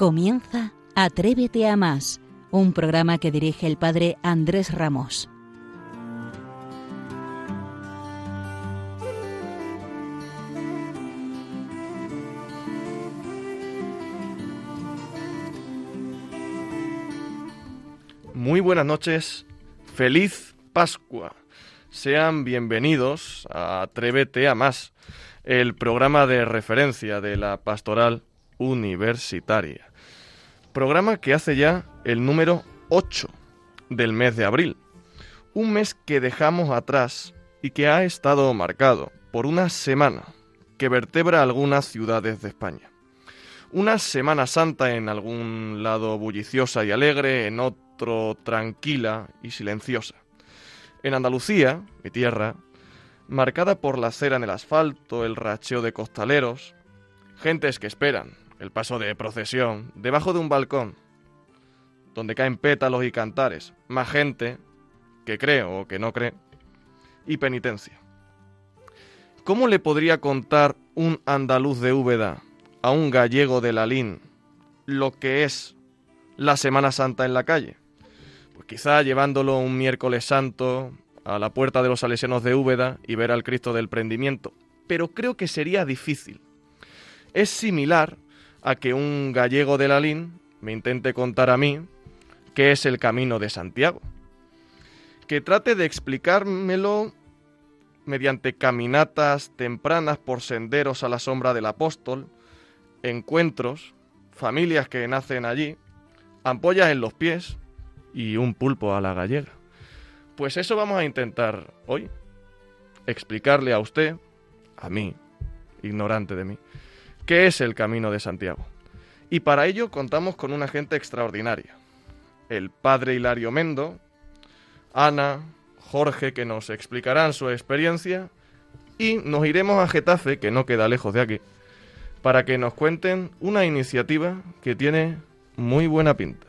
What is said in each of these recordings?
Comienza Atrévete a más, un programa que dirige el padre Andrés Ramos. Muy buenas noches, feliz Pascua. Sean bienvenidos a Atrévete a más, el programa de referencia de la pastoral universitaria. Programa que hace ya el número 8 del mes de abril. Un mes que dejamos atrás y que ha estado marcado por una semana que vertebra algunas ciudades de España. Una Semana Santa en algún lado bulliciosa y alegre, en otro tranquila y silenciosa. En Andalucía, mi tierra, marcada por la cera en el asfalto, el racheo de costaleros, gentes que esperan el paso de procesión debajo de un balcón, donde caen pétalos y cantares, más gente que cree o que no cree, y penitencia. ¿Cómo le podría contar un andaluz de Úbeda a un gallego de Lalín lo que es la Semana Santa en la calle? Pues quizá llevándolo un miércoles santo a la puerta de los salesianos de Úbeda y ver al Cristo del prendimiento, pero creo que sería difícil. Es similar a que un gallego de Lalín me intente contar a mí qué es el camino de Santiago. Que trate de explicármelo mediante caminatas tempranas por senderos a la sombra del apóstol, encuentros, familias que nacen allí, ampollas en los pies y un pulpo a la gallega. Pues eso vamos a intentar hoy, explicarle a usted, a mí, ignorante de mí, qué es el Camino de Santiago. Y para ello contamos con una gente extraordinaria. El padre Hilario Mendo, Ana, Jorge, que nos explicarán su experiencia, y nos iremos a Getafe, que no queda lejos de aquí, para que nos cuenten una iniciativa que tiene muy buena pinta.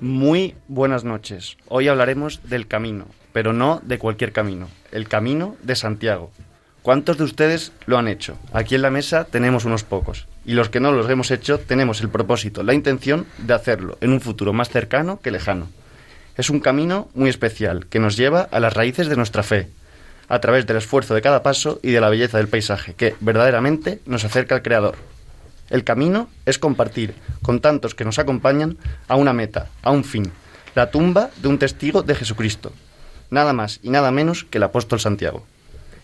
Muy buenas noches. Hoy hablaremos del camino, pero no de cualquier camino, el camino de Santiago. ¿Cuántos de ustedes lo han hecho? Aquí en la mesa tenemos unos pocos. Y los que no los hemos hecho tenemos el propósito, la intención de hacerlo en un futuro más cercano que lejano. Es un camino muy especial que nos lleva a las raíces de nuestra fe, a través del esfuerzo de cada paso y de la belleza del paisaje, que verdaderamente nos acerca al Creador. El camino es compartir con tantos que nos acompañan a una meta, a un fin, la tumba de un testigo de Jesucristo, nada más y nada menos que el apóstol Santiago.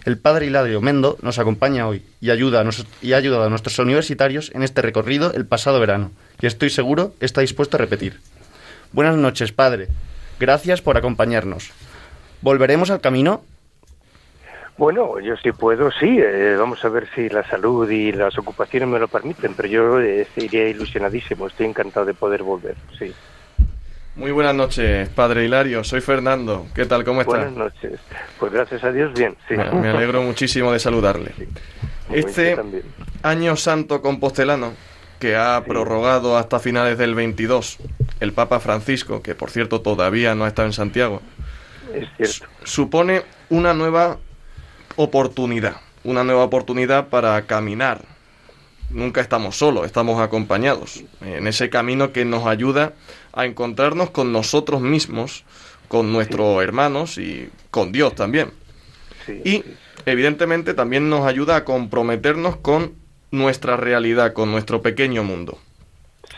El padre Hilario Mendo nos acompaña hoy y, ayuda a y ha ayudado a nuestros universitarios en este recorrido el pasado verano, y estoy seguro está dispuesto a repetir. Buenas noches, padre. Gracias por acompañarnos. ¿Volveremos al camino? Bueno, yo sí puedo, sí. Eh, vamos a ver si la salud y las ocupaciones me lo permiten, pero yo eh, iría ilusionadísimo. Estoy encantado de poder volver, sí. Muy buenas noches, Padre Hilario. Soy Fernando. ¿Qué tal? ¿Cómo está? Buenas noches. Pues gracias a Dios, bien. Sí. Me, me alegro muchísimo de saludarle. Sí. Este año santo compostelano que ha prorrogado hasta finales del 22 el Papa Francisco, que por cierto todavía no ha estado en Santiago, Es cierto. supone una nueva oportunidad, una nueva oportunidad para caminar. Nunca estamos solos, estamos acompañados en ese camino que nos ayuda a encontrarnos con nosotros mismos, con nuestros hermanos y con Dios también. Y evidentemente también nos ayuda a comprometernos con nuestra realidad, con nuestro pequeño mundo.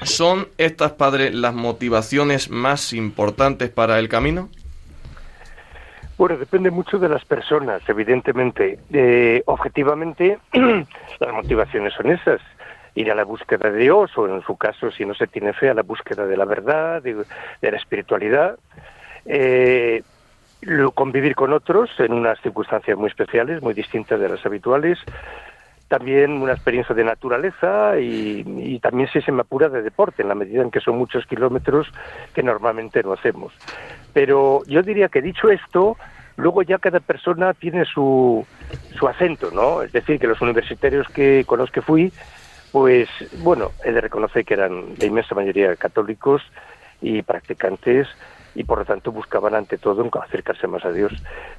¿Son estas, padres, las motivaciones más importantes para el camino? Bueno, depende mucho de las personas, evidentemente. Eh, objetivamente, las motivaciones son esas. Ir a la búsqueda de Dios, o en su caso, si no se tiene fe, a la búsqueda de la verdad, de, de la espiritualidad. Eh, convivir con otros en unas circunstancias muy especiales, muy distintas de las habituales. También una experiencia de naturaleza y, y también, si se me apura, de deporte, en la medida en que son muchos kilómetros que normalmente no hacemos. Pero yo diría que dicho esto, luego ya cada persona tiene su, su acento, ¿no? Es decir, que los universitarios que, con los que fui, pues bueno, he de reconocer que eran la inmensa mayoría católicos y practicantes y por lo tanto buscaban ante todo acercarse más a Dios.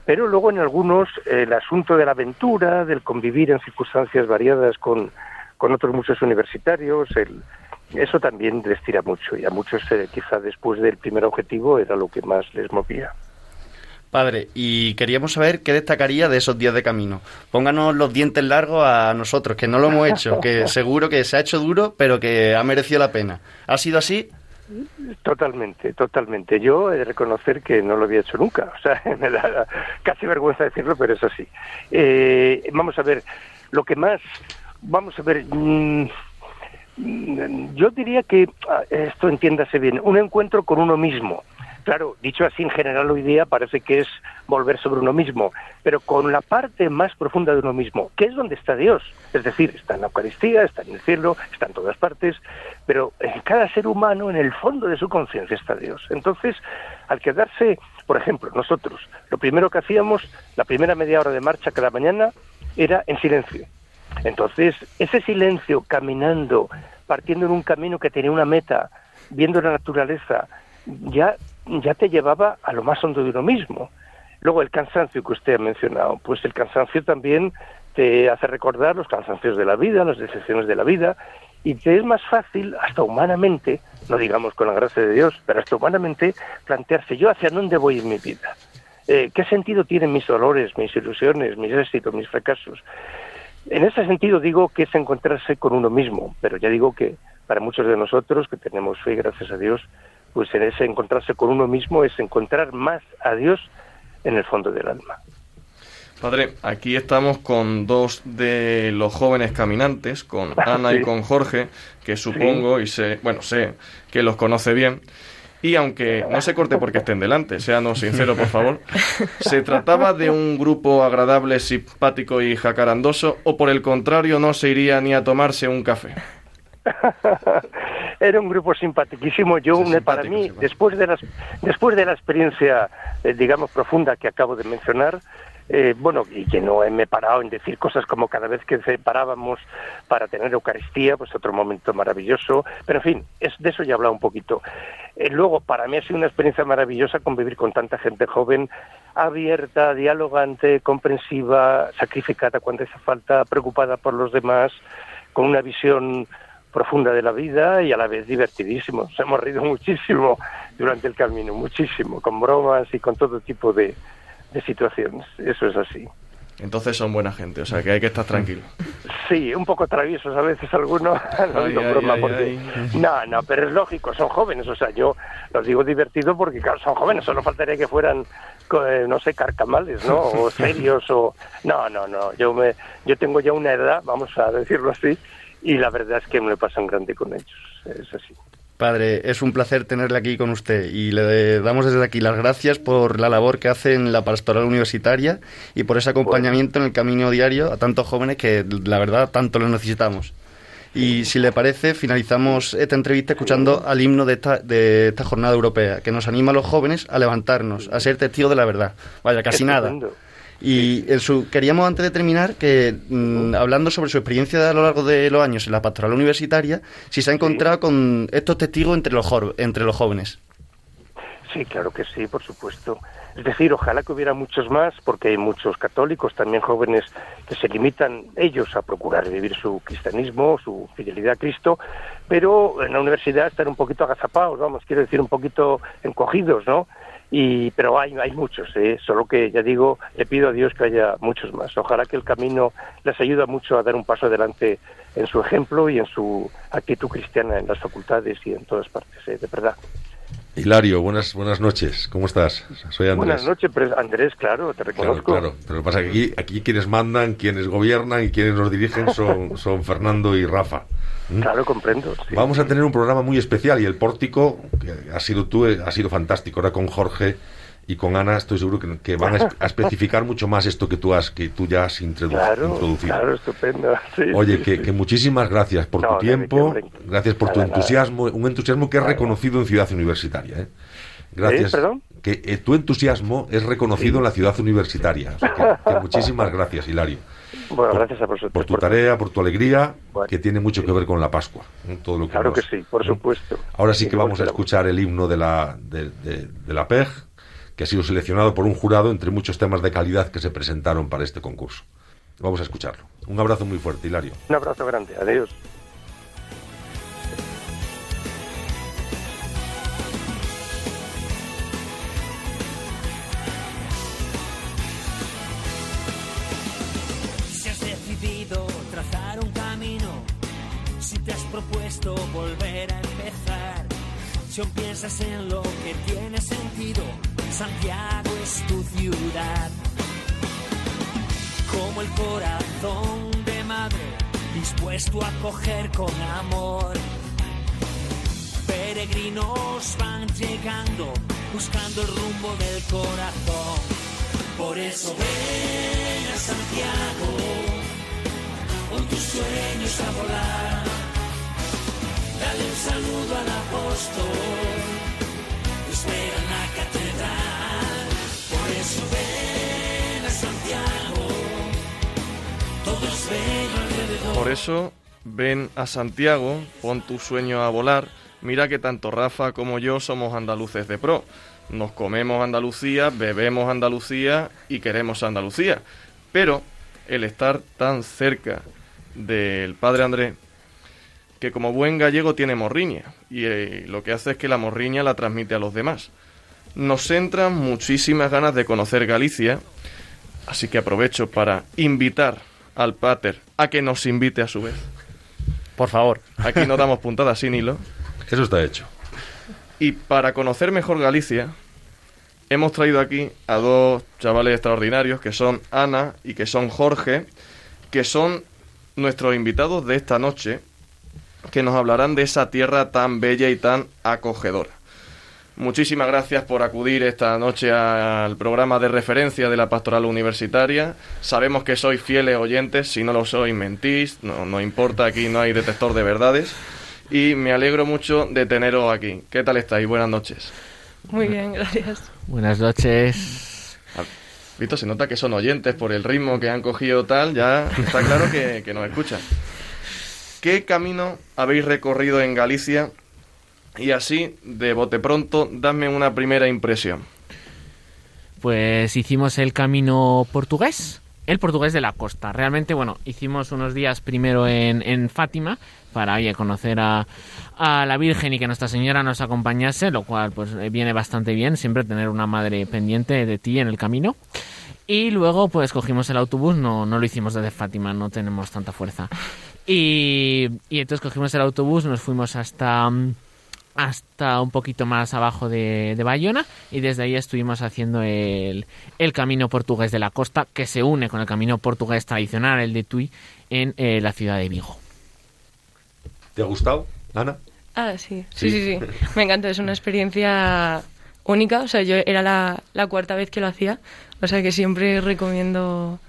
Pero luego en algunos el asunto de la aventura, del convivir en circunstancias variadas con, con otros muchos universitarios, el, eso también les tira mucho y a muchos eh, quizá después del primer objetivo era lo que más les movía. Padre, y queríamos saber qué destacaría de esos días de camino. Pónganos los dientes largos a nosotros, que no lo hemos hecho, que seguro que se ha hecho duro, pero que ha merecido la pena. ¿Ha sido así? Totalmente, totalmente. Yo he de reconocer que no lo había hecho nunca. O sea, me da casi vergüenza decirlo, pero es así. Eh, vamos a ver, lo que más, vamos a ver, mm, yo diría que, ah, esto entiéndase bien, un encuentro con uno mismo Claro, dicho así en general hoy día parece que es volver sobre uno mismo, pero con la parte más profunda de uno mismo, que es donde está Dios. Es decir, está en la Eucaristía, está en el cielo, está en todas partes, pero en cada ser humano, en el fondo de su conciencia está Dios. Entonces, al quedarse, por ejemplo, nosotros, lo primero que hacíamos, la primera media hora de marcha cada mañana, era en silencio. Entonces, ese silencio, caminando, partiendo en un camino que tenía una meta, viendo la naturaleza, ya ya te llevaba a lo más hondo de uno mismo. Luego el cansancio que usted ha mencionado, pues el cansancio también te hace recordar los cansancios de la vida, las decepciones de la vida, y te es más fácil, hasta humanamente, no digamos con la gracia de Dios, pero hasta humanamente, plantearse yo hacia dónde voy en mi vida. Eh, ¿Qué sentido tienen mis dolores, mis ilusiones, mis éxitos, mis fracasos? En ese sentido digo que es encontrarse con uno mismo, pero ya digo que para muchos de nosotros que tenemos fe, gracias a Dios, pues en ese encontrarse con uno mismo es encontrar más a Dios en el fondo del alma. Padre, aquí estamos con dos de los jóvenes caminantes, con Ana y con Jorge, que supongo y sé, bueno, sé que los conoce bien. Y aunque no se corte porque estén delante, seanos sinceros, por favor, ¿se trataba de un grupo agradable, simpático y jacarandoso o por el contrario no se iría ni a tomarse un café? Era un grupo simpaticísimo. Yo, para mí, después de, las, después de la experiencia, eh, digamos, profunda que acabo de mencionar, eh, bueno, y que no me he parado en decir cosas como cada vez que parábamos para tener Eucaristía, pues otro momento maravilloso, pero en fin, es, de eso ya he hablado un poquito. Eh, luego, para mí ha sido una experiencia maravillosa convivir con tanta gente joven, abierta, dialogante, comprensiva, sacrificada cuando hace falta, preocupada por los demás, con una visión profunda de la vida y a la vez divertidísimo. Nos hemos reído muchísimo durante el camino, muchísimo, con bromas y con todo tipo de, situaciones. Eso es así. Entonces son buena gente, o sea que hay que estar tranquilo. Sí, un poco traviesos a veces algunos, no digo broma porque... No, no, pero es lógico, son jóvenes, o sea, yo los digo divertido porque claro, son jóvenes, solo faltaría que fueran, eh, no sé, carcamales, ¿no? O serios, o... No, no, no, yo, me, yo tengo ya una edad, vamos a decirlo así, y la verdad es que me pasa un grande con ellos, es así. Padre, es un placer tenerle aquí con usted y le damos desde aquí las gracias por la labor que hace en la pastoral universitaria y por ese acompañamiento en el camino diario a tantos jóvenes que la verdad tanto lo necesitamos. Y si le parece, finalizamos esta entrevista escuchando al himno de esta, de esta jornada europea, que nos anima a los jóvenes a levantarnos, a ser testigos de la verdad. Vaya, casi nada. Y su, queríamos, antes de terminar, que mm, hablando sobre su experiencia a lo largo de los años en la pastoral universitaria, si se ha encontrado con estos testigos entre los, entre los jóvenes. Sí, claro que sí, por supuesto. Es decir, ojalá que hubiera muchos más, porque hay muchos católicos, también jóvenes, que se limitan ellos a procurar vivir su cristianismo, su fidelidad a Cristo, pero en la universidad están un poquito agazapados, vamos, quiero decir, un poquito encogidos, ¿no? Y pero hay hay muchos ¿eh? solo que ya digo le pido a Dios que haya muchos más ojalá que el camino les ayude mucho a dar un paso adelante en su ejemplo y en su actitud cristiana en las facultades y en todas partes ¿eh? de verdad Hilario, buenas buenas noches. ¿Cómo estás? Soy Andrés. Buenas noches, Andrés, claro, te reconozco. Claro, pero lo que pasa es que aquí, aquí quienes mandan, quienes gobiernan y quienes nos dirigen son, son Fernando y Rafa. ¿Mm? Claro, comprendo. Vamos a tener un programa muy especial y el pórtico, que ha sido tú, ha sido fantástico. Ahora con Jorge y con Ana estoy seguro que, van a, especificar mucho más esto que tú has que tú ya has introducido. Claro, estupendo. Oye, que, muchísimas gracias por tu tiempo, gracias por tu entusiasmo, un entusiasmo que es reconocido en Ciudad Universitaria. ¿eh? Gracias. ¿Perdón? Que eh, tu entusiasmo es reconocido en la Ciudad Universitaria. muchísimas gracias, Hilario. Bueno, gracias a vosotros. Por tu tarea, por tu alegría, Bueno. que tiene mucho que ver con la Pascua. ¿eh? Todo lo que Claro que sí, por ¿eh? supuesto. Ahora sí Sí, que vamos a escuchar el himno de la, de, de- de la PEG, que ha sido seleccionado por un jurado entre muchos temas de calidad que se presentaron para este concurso. Vamos a escucharlo. Un abrazo muy fuerte, Hilario. Un abrazo grande. Adiós. Si has decidido trazar un camino, si te has propuesto volver a empezar, si aún piensas en lo que tiene sentido, Santiago es tu ciudad. Como el corazón de madre, dispuesto a coger con amor. Peregrinos van llegando, buscando el rumbo del corazón. Por eso ven a Santiago, con tus sueños a volar. Dale un saludo al apóstol, Por eso ven a Santiago, todos ven. Por eso, ven a Santiago, pon tu sueño a volar. Mira que tanto Rafa como yo somos andaluces de pro. Nos comemos Andalucía, bebemos Andalucía y queremos Andalucía. Pero el estar tan cerca del padre Andrés, que como buen gallego tiene morriña, y eh, lo que hace es que la morriña la transmite a los demás. Nos entran muchísimas ganas de conocer Galicia, así que aprovecho para invitar al pater a que nos invite a su vez. Por favor. Aquí no damos puntadas sin hilo. Eso está hecho. Y para conocer mejor Galicia, hemos traído aquí a dos chavales extraordinarios que son Ana y que son Jorge, que son nuestros invitados de esta noche, que nos hablarán de esa tierra tan bella y tan acogedora. Muchísimas gracias por acudir esta noche al programa de referencia de la Pastoral Universitaria. Sabemos que sois fieles oyentes, si no lo sois mentís, no, no importa, aquí no hay detector de verdades. Y me alegro mucho de teneros aquí. ¿Qué tal estáis? Buenas noches. Muy bien, gracias. Buenas noches. Visto, se nota que son oyentes por el ritmo que han cogido tal, ya está claro que, que nos escuchan. ¿Qué camino habéis recorrido en Galicia? Y así, de bote pronto, dadme una primera impresión. Pues hicimos el camino portugués, el portugués de la costa. Realmente, bueno, hicimos unos días primero en, en Fátima para oye, conocer a, a la Virgen y que Nuestra Señora nos acompañase, lo cual pues eh, viene bastante bien, siempre tener una madre pendiente de ti en el camino. Y luego pues cogimos el autobús, no, no lo hicimos desde Fátima, no tenemos tanta fuerza. Y, y entonces cogimos el autobús, nos fuimos hasta... hasta un poquito más abajo de, de Bayona y desde ahí estuvimos haciendo el, el camino portugués de la costa que se une con el camino portugués tradicional, el de Tui, en eh, la ciudad de Vigo. ¿Te ha gustado, Ana? Ah, sí. Sí. Sí, sí, sí. Me encanta, es una experiencia única. O sea, yo era la, la cuarta vez que lo hacía. O sea, que siempre recomiendo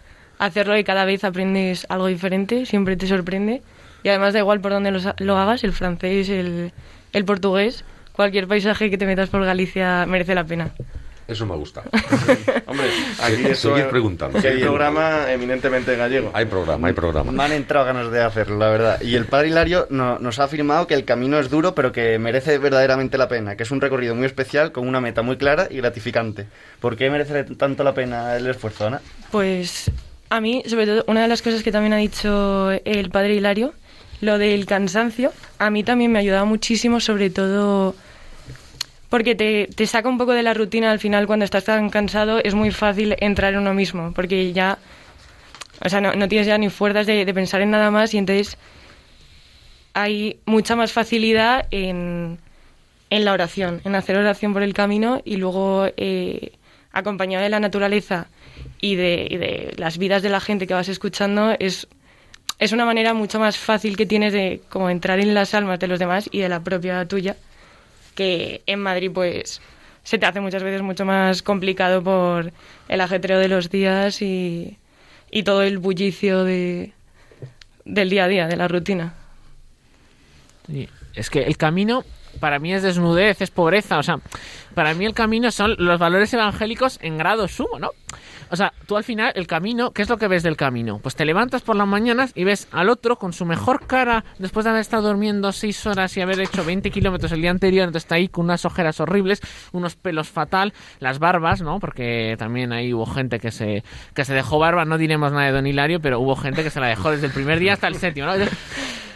hacerlo y cada vez aprendes algo diferente, siempre te sorprende. Y además da igual por dónde lo, lo hagas, el francés, el, el portugués, cualquier paisaje que te metas por Galicia merece la pena. Eso me ha gustado. Hombre, aquí eso seguid es- preguntando. que hay programa eminentemente gallego. Hay programa, hay programa. Me han entrado ganas de hacerlo, la verdad. Y el padre Hilario no- nos ha afirmado que el camino es duro, pero que merece verdaderamente la pena, que es un recorrido muy especial, con una meta muy clara y gratificante. ¿Por qué merece tanto la pena el esfuerzo, Ana? Pues a mí, sobre todo, una de las cosas que también ha dicho el padre Hilario, lo del cansancio, a mí también me ha ayudado muchísimo, sobre todo porque te, te saca un poco de la rutina. Al final, cuando estás tan cansado, es muy fácil entrar en uno mismo, porque ya, o sea, no, no tienes ya ni fuerzas de, de pensar en nada más y entonces hay mucha más facilidad en, en la oración, en hacer oración por el camino y luego eh, acompañado de la naturaleza y de, y de las vidas de la gente que vas escuchando es, es una manera mucho más fácil que tienes de como entrar en las almas de los demás y de la propia tuya que en Madrid pues se te hace muchas veces mucho más complicado por el ajetreo de los días y, y todo el bullicio de, del día a día, de la rutina. Sí, Es que el camino para mí es desnudez, es pobreza, o sea, para mí el camino son los valores evangélicos en grado sumo, ¿no? O sea, tú al final, el camino, ¿qué es lo que ves del camino? Pues te levantas por las mañanas y ves al otro con su mejor cara, después de haber estado durmiendo seis horas y haber hecho 20 kilómetros el día anterior, entonces está ahí con unas ojeras horribles, unos pelos fatal, las barbas, ¿no? Porque también ahí hubo gente que se, que se dejó barba, no diremos nada de Don Hilario, pero hubo gente que se la dejó desde el primer día hasta el séptimo, ¿no?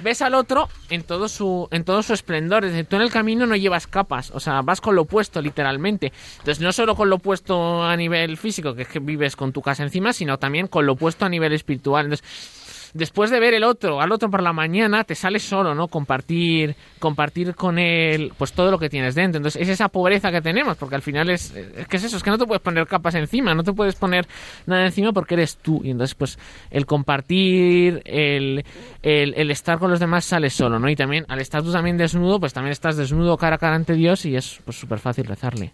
ves al otro en todo su en todo su esplendor. Es decir, tú en el camino no llevas capas, o sea, vas con lo opuesto literalmente. Entonces, no solo con lo opuesto a nivel físico, que es que vives con tu casa encima, sino también con lo opuesto a nivel espiritual. Entonces, después de ver el otro, al otro por la mañana, te sale solo, ¿no? Compartir, compartir con él, pues todo lo que tienes dentro. Entonces, es esa pobreza que tenemos, porque al final es, es que es eso, es que no te puedes poner capas encima, no te puedes poner nada encima porque eres tú. Y entonces, pues, el compartir, el, el, estar con los demás sale solo, ¿no? Y también, al estar tú también desnudo, pues también estás desnudo cara a cara ante Dios y es, pues, súper fácil rezarle.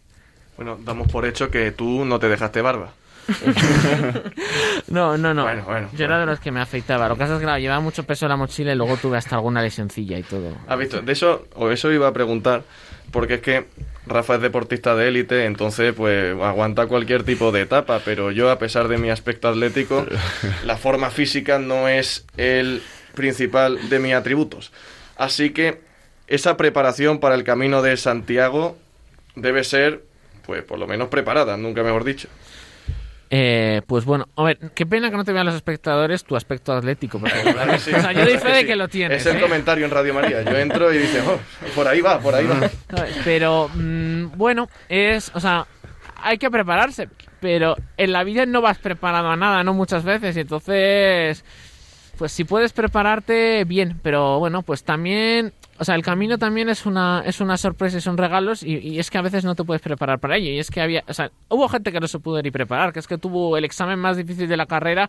Bueno, damos por hecho que tú no te dejaste barba. No, no, no. Bueno, bueno, Yo era de los que me afeitaba. Lo que pasa es que claro, llevaba mucho peso en la mochila y luego tuve hasta alguna lesioncilla y todo. ¿Has visto? De eso, o eso iba a preguntar, porque es que Rafa es deportista de élite, entonces pues aguanta cualquier tipo de etapa, pero yo a pesar de mi aspecto atlético, la forma física no es el principal de mis atributos. Así que esa preparación para el camino de Santiago debe ser, pues por lo menos preparada, nunca mejor dicho. Eh, pues bueno, a ver, qué pena que no te vean los espectadores tu aspecto atlético. Porque, ¿Verdad que sí? o sea, yo doy fe ¿Verdad de que lo tienes. Es el ¿eh? comentario en Radio María. Yo entro y dice, oh, por ahí va, por ahí va. Pero mm, bueno, es, o sea, hay que prepararse, pero en la vida no vas preparado a nada, no muchas veces, y entonces, pues si puedes prepararte, bien, pero bueno, pues también, o sea, el camino también es una, es una sorpresa y son regalos, y, y es que a veces no te puedes preparar para ello, y es que había, o sea, hubo gente que no se pudo ni preparar, que es que tuvo el examen más difícil de la carrera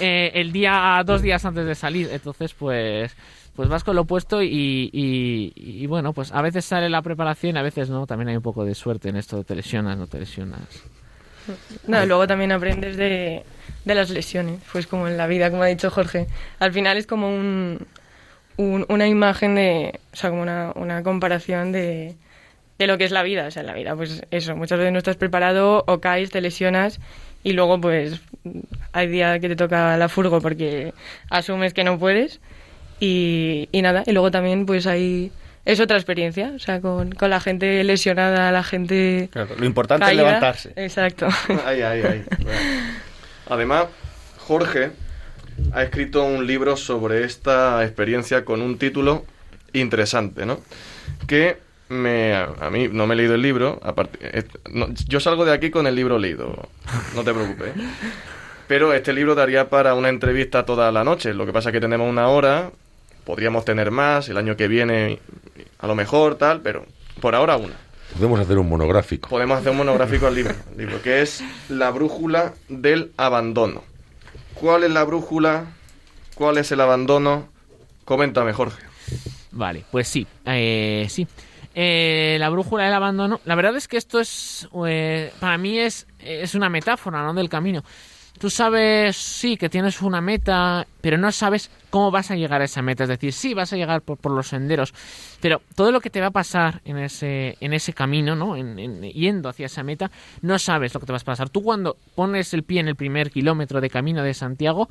eh, el día, dos días antes de salir, entonces pues pues vas con lo opuesto y, y, y, bueno, pues a veces sale la preparación, a veces no, también hay un poco de suerte en esto, te lesionas, no te lesionas. No, luego también aprendes de, de las lesiones, pues como en la vida, como ha dicho Jorge. Al final es como un, un- una imagen de, o sea, como una, una comparación de, de lo que es la vida. O sea, en la vida, pues eso, muchas veces no estás preparado o caes, te lesionas y luego pues hay día que te toca la furgo porque asumes que no puedes y, y nada. Y luego también pues hay... Es otra experiencia, o sea, con, con la gente lesionada, la gente... Claro, lo importante caída. es levantarse. Exacto. Ahí, ahí, ahí. Además, Jorge ha escrito un libro sobre esta experiencia con un título interesante, ¿no? Que me, a mí no me he leído el libro, aparte, no, yo salgo de aquí con el libro leído, no te preocupes. Pero este libro daría para una entrevista toda la noche, lo que pasa es que tenemos una hora, podríamos tener más, el año que viene a lo mejor tal, pero por ahora una. Podemos hacer un monográfico. Podemos hacer un monográfico al libro, libro, que es La brújula del abandono. ¿Cuál es la brújula? ¿Cuál es el abandono? Coméntame, Jorge. Vale, pues sí, eh, sí. Eh, la brújula del abandono. La verdad es que esto es, eh, para mí es, es una metáfora, ¿no? Del camino. Tú sabes, sí, que tienes una meta, pero no sabes cómo vas a llegar a esa meta. Es decir, sí, vas a llegar por, por los senderos, pero todo lo que te va a pasar en ese, en ese camino, ¿no? En, en- yendo hacia esa meta, no sabes lo que te vas a pasar. Tú cuando pones el pie en el primer kilómetro de camino de Santiago,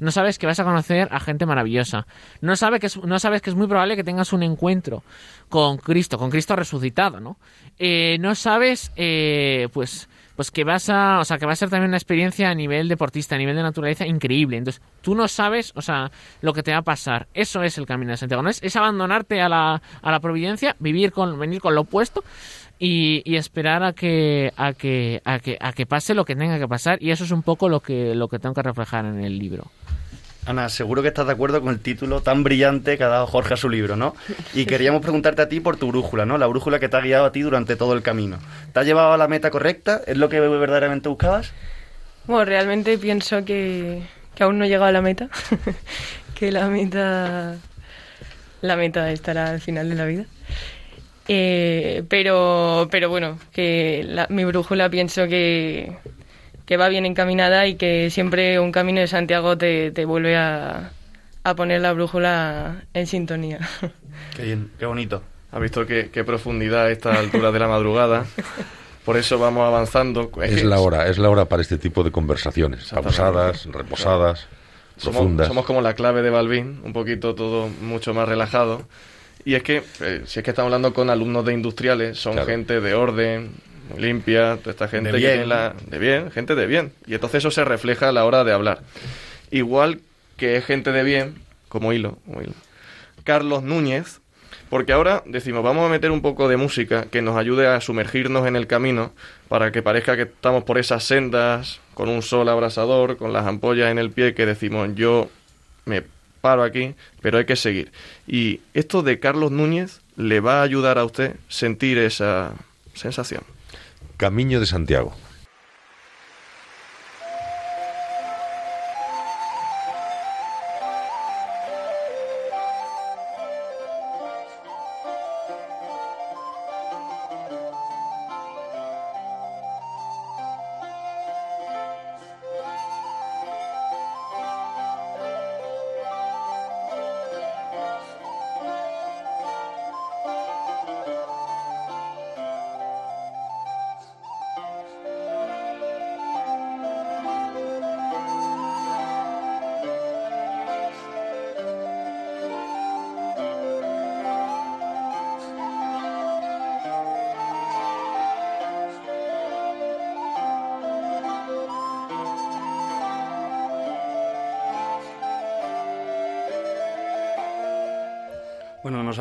no sabes que vas a conocer a gente maravillosa. No, sabe que es, no sabes que es muy probable que tengas un encuentro con Cristo, con Cristo resucitado, ¿no? Eh, no sabes, eh, pues, pues que vas a, o sea, que va a ser también una experiencia a nivel deportista, a nivel de naturaleza increíble. Entonces, tú no sabes, o sea, lo que te va a pasar. Eso es el camino de Santiago. No es, es abandonarte a la, a la providencia, vivir con, venir con lo opuesto y, y esperar a que, a que, a que, a que pase lo que tenga que pasar. Y eso es un poco lo que, lo que tengo que reflejar en el libro. Ana, seguro que estás de acuerdo con el título tan brillante que ha dado Jorge a su libro, ¿no? Y queríamos preguntarte a ti por tu brújula, ¿no? La brújula que te ha guiado a ti durante todo el camino. ¿Te ha llevado a la meta correcta? ¿Es lo que verdaderamente buscabas? Bueno, realmente pienso que, aún no he llegado a la meta, que la meta, la meta estará al final de la vida. Eh, pero, pero bueno, que mi brújula pienso que, que va bien encaminada y que siempre un camino de Santiago te, te vuelve a, a poner la brújula en sintonía. Qué bien, qué bonito. Ha visto qué, qué profundidad a esta altura de la madrugada. Por eso vamos avanzando. Es la hora, es la hora para este tipo de conversaciones, pausadas, reposadas, somos, profundas. somos como la clave de Balvin, un poquito todo mucho más relajado. Y es que, eh, si es que estamos hablando con alumnos de industriales, son Claro. gente de orden, muy limpia, toda esta gente De que bien. tiene la, de bien, gente de bien. Y entonces eso se refleja a la hora de hablar. Igual que es gente de bien, como hilo, como hilo. Carlos Núñez, porque ahora decimos, vamos a meter un poco de música que nos ayude a sumergirnos en el camino para que parezca que estamos por esas sendas con un sol abrasador, con las ampollas en el pie, que decimos, yo me paro aquí, pero hay que seguir. Y esto de Carlos Núñez le va a ayudar a usted sentir esa sensación. Camino de Santiago.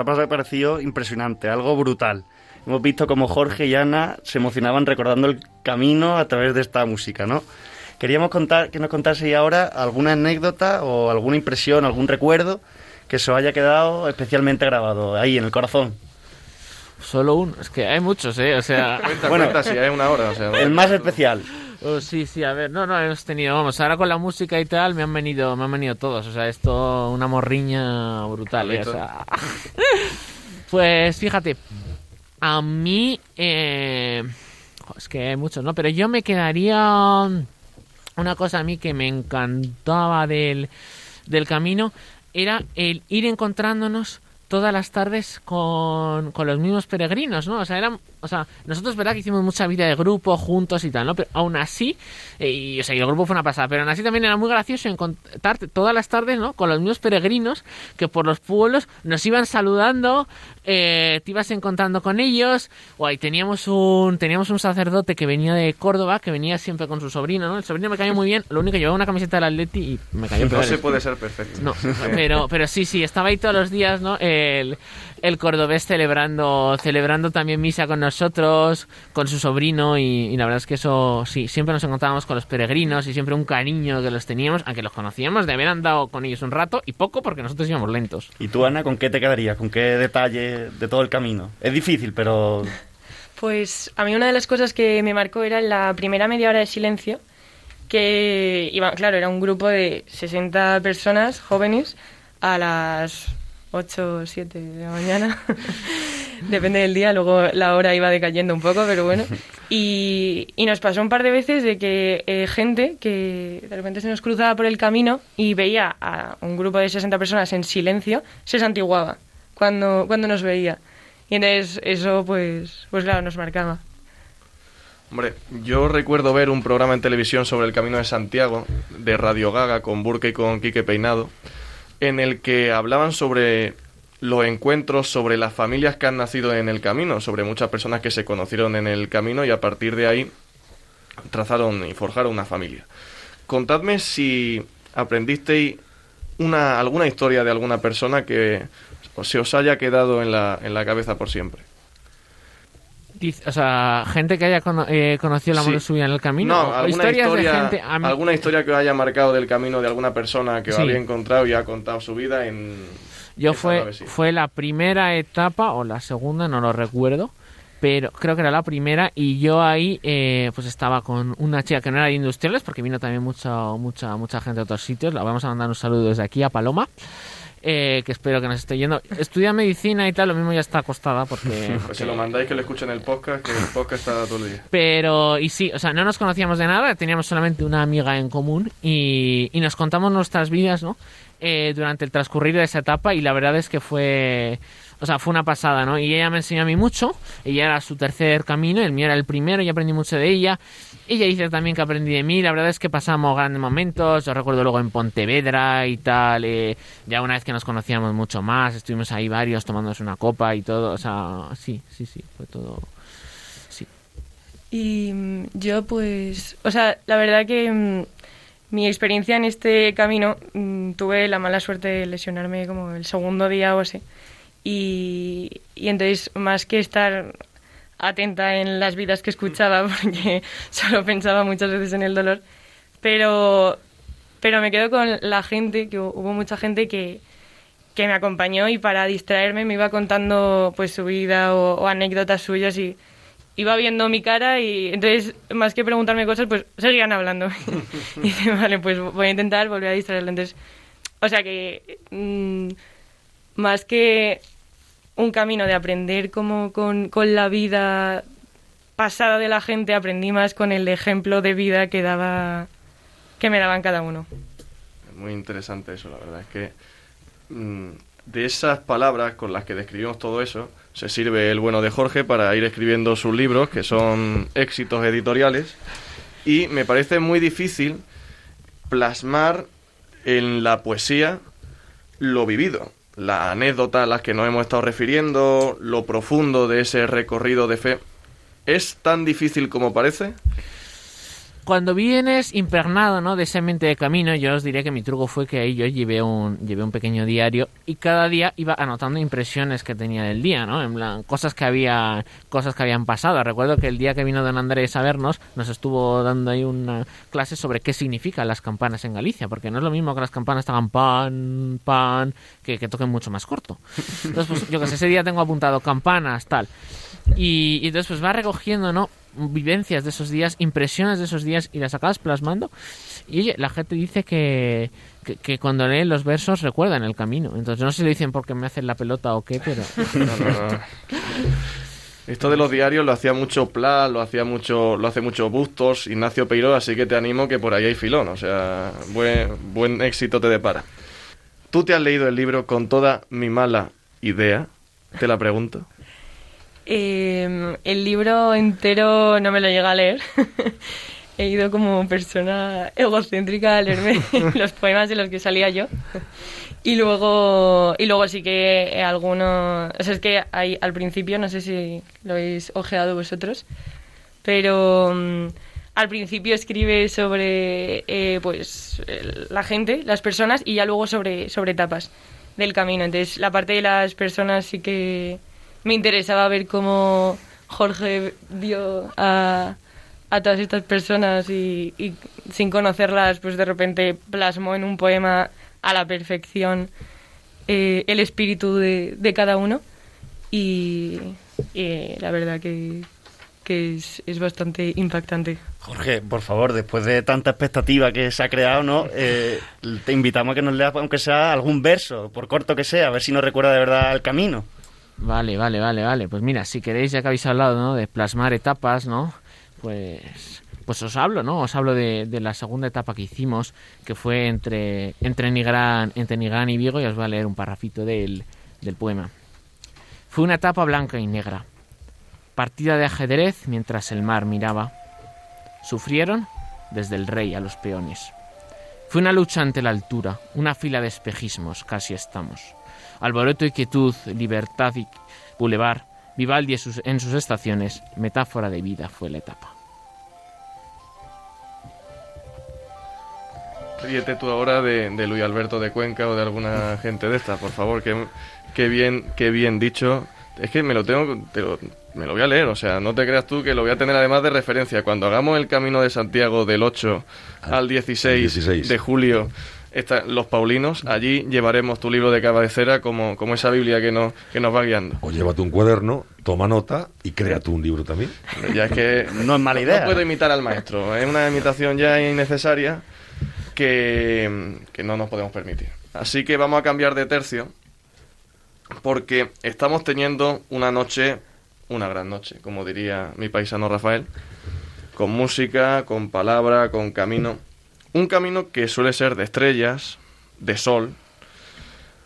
Nos ha parecido impresionante, algo brutal. Hemos visto como Jorge y Ana se emocionaban recordando el camino a través de esta música, ¿no? Queríamos contar que nos contase ahora alguna anécdota o alguna impresión, algún recuerdo que se os haya quedado especialmente grabado ahí en el corazón. Solo uno, es que hay muchos, ¿eh? O sea... Cuenta, Bueno. cuenta, si hay una hora. O sea, El más especial. Oh, sí, sí, a ver, no, no, hemos tenido, vamos, ahora con la música y tal me han venido, me han venido todos, o sea, esto una morriña brutal, ¿eh? O sea, pues fíjate, a mí, eh, es que hay muchos, ¿no? Pero yo me quedaría una cosa a mí que me encantaba del, del camino era el ir encontrándonos todas las tardes con, con los mismos peregrinos, ¿no? O sea, eran, o sea, nosotros verdad que hicimos mucha vida de grupo juntos y tal, ¿no? Pero aún así, eh, y, o sea, y el grupo fue una pasada, pero aún así también era muy gracioso encontrarte todas las tardes, ¿no? Con los mismos peregrinos que por los pueblos nos iban saludando, eh, te ibas encontrando con ellos, o ahí teníamos un, teníamos un sacerdote que venía de Córdoba, que venía siempre con su sobrino, ¿no? El sobrino me cayó muy bien, lo único que llevaba una camiseta del Atleti y me cayó no peor. se puede ser perfecto. No, pero, pero sí, sí, estaba ahí todos los días, ¿no? El, el cordobés celebrando, celebrando también misa con nosotros, con su sobrino, y, y la verdad es que eso, sí, siempre nos encontrábamos con los peregrinos y siempre un cariño que los teníamos, aunque los conocíamos de haber andado con ellos un rato y poco porque nosotros íbamos lentos. ¿Y tú, Ana, con qué te quedarías? ¿Con qué detalle de todo el camino? Es difícil, pero Pues a mí una de las cosas que me marcó era la primera media hora de silencio, que iba, claro, era un grupo de 60 personas jóvenes a las 8 o 7 de la mañana. Depende del día, luego la hora iba decayendo un poco, pero bueno. Y, y nos pasó un par de veces de que eh, gente que de repente se nos cruzaba por el camino y veía a un grupo de 60 personas en silencio, se santiguaba cuando, cuando nos veía. Y entonces eso, pues, pues claro, nos marcaba. Hombre, yo recuerdo ver un programa en televisión sobre el Camino de Santiago, de Radio Gaga, con Burke y con Quique Peinado, en el que hablaban sobre los encuentros, sobre las familias que han nacido en el camino, sobre muchas personas que se conocieron en el camino y a partir de ahí trazaron y forjaron una familia. Contadme si aprendisteis una, alguna historia de alguna persona que se os haya quedado en la, en la cabeza por siempre. O sea, gente que haya cono- eh, conocido el amor Sí. de su vida en el camino. No, alguna historias historia, de gente. a mí- alguna historia que os haya marcado del camino de alguna persona que os Sí. había encontrado y ha contado su vida en. Yo esa fue, fue la primera etapa o la segunda, no lo recuerdo, pero creo que era la primera y yo ahí eh, pues estaba con una chica que no era de industriales porque vino también mucha mucha mucha gente de otros sitios. La vamos a mandar un saludo desde aquí a Paloma. eh, que espero que nos esté yendo. Estudia medicina y tal, lo mismo ya está acostada porque... Pues se lo mandáis que lo escuchen en el podcast, que el podcast está todo el día. Pero, y sí, o sea, no nos conocíamos de nada, teníamos solamente una amiga en común y, y nos contamos nuestras vidas, ¿no? Eh, durante el transcurrir de esa etapa y la verdad es que fue... O sea, fue una pasada, ¿no? Y ella me enseñó a mí mucho, ella era su tercer camino, el mío era el primero y aprendí mucho de ella. Ella dice también que aprendí de mí, la verdad es que pasamos grandes momentos, yo recuerdo luego en Pontevedra y tal, eh, ya una vez que nos conocíamos mucho más, estuvimos ahí varios tomándonos una copa y todo, o sea, sí, sí, sí, fue todo... Sí. Y mm, yo pues, o sea, la verdad que mm, mi experiencia en este camino mm, tuve la mala suerte de lesionarme como el segundo día o así. Y, entonces, más que estar atenta en las vidas que escuchaba, porque solo pensaba muchas veces en el dolor, pero, pero me quedo con la gente, que hu- hubo mucha gente que, que me acompañó y para distraerme me iba contando pues su vida o, o anécdotas suyas y iba viendo mi cara y entonces más que preguntarme cosas pues seguían hablando. Y dice vale pues voy a intentar volver a distraerlo entonces o sea que mm, más que un camino de aprender como con, con la vida pasada de la gente aprendí más con el ejemplo de vida que daba que me daban cada uno. Muy interesante eso, la verdad. Es que mm, de esas palabras con las que describimos todo eso, se sirve el bueno de Jorge para ir escribiendo sus libros, que son éxitos editoriales, y me parece muy difícil plasmar en la poesía lo vivido, la anécdota a las que nos hemos estado refiriendo, lo profundo de ese recorrido de fe. ¿Es tan difícil como parece? Cuando vienes impregnado ¿no? de ese mente de camino, yo os diré que mi truco fue que ahí yo llevé un, llevé un pequeño diario y cada día iba anotando impresiones que tenía del día, ¿no? Cosas que había, cosas que habían pasado. Recuerdo que el día que vino don Andrés a vernos, nos estuvo dando ahí una clase sobre qué significan las campanas en Galicia, porque no es lo mismo que las campanas hagan pan, pan, que, que toquen mucho más corto. Entonces, pues, yo que sé, ese día tengo apuntado campanas, tal. Y, y entonces pues va recogiendo, ¿no? Vivencias de esos días, impresiones de esos días y las acabas plasmando. Y oye, la gente dice que, que, que cuando leen los versos recuerdan el camino. Entonces no sé si lo dicen porque me hacen la pelota o qué, pero... Esto de los diarios lo hacía mucho Pla, lo hacía mucho, lo hace mucho Bustos, Ignacio Peiró, así que te animo que por ahí hay filón, o sea, buen, buen éxito te depara. ¿Tú te has leído el libro con toda mi mala idea? Te la pregunto. Eh, el libro entero no me lo llega a leer. He ido como persona egocéntrica a leerme los poemas de los que salía yo. Y luego, y luego sí que algunos... O sea, es que hay, al principio, no sé si lo habéis ojeado vosotros, pero mm, al principio escribe sobre eh, pues la gente, las personas, y ya luego sobre, sobre etapas del camino. Entonces, la parte de las personas sí que me interesaba ver cómo Jorge dio a, a todas estas personas y, sin conocerlas, pues de repente plasmó en un poema a la perfección eh, el espíritu de, de cada uno. Y, y la verdad que, que es, es bastante impactante. Jorge, por favor, después de tanta expectativa que se ha creado, ¿no? Eh, te invitamos a que nos leas, aunque sea algún verso, por corto que sea, a ver si nos recuerda de verdad el camino. Vale, vale, vale, vale. Pues mira, si queréis, ya que habéis hablado, ¿no? De plasmar etapas, ¿no? Pues, pues os hablo, ¿no? Os hablo de, de la segunda etapa que hicimos, que fue entre, entre, Nigrán, entre Nigrán y Vigo, y os voy a leer un parrafito del, del poema. Fue una etapa blanca y negra, partida de ajedrez mientras el mar miraba. Sufrieron desde el rey a los peones. Fue una lucha ante la altura, una fila de espejismos, casi estamos. Alboroto y quietud, libertad y bulevar, Vivaldi en sus, en sus estaciones, metáfora de vida fue la etapa. Ríete tú ahora de, de Luis Alberto de Cuenca o de alguna gente de esta, por favor, que, que bien, qué bien dicho. Es que me lo tengo, te lo- me lo voy a leer, o sea, no te creas tú que lo voy a tener además de referencia. Cuando hagamos el Camino de Santiago del 8 al 16, 16. de julio, esta- los Paulinos, allí llevaremos tu libro de cabecera como, como esa Biblia que nos, que nos va guiando. O llévate un cuaderno, toma nota y crea tú un libro también. Ya es que No es mala idea. No puedo imitar al maestro. Es una imitación ya innecesaria que, que no nos podemos permitir. Así que vamos a cambiar de tercio porque estamos teniendo una noche, una gran noche, como diría mi paisano Rafael, con música, con palabra, con camino. Un camino que suele ser de estrellas, de sol,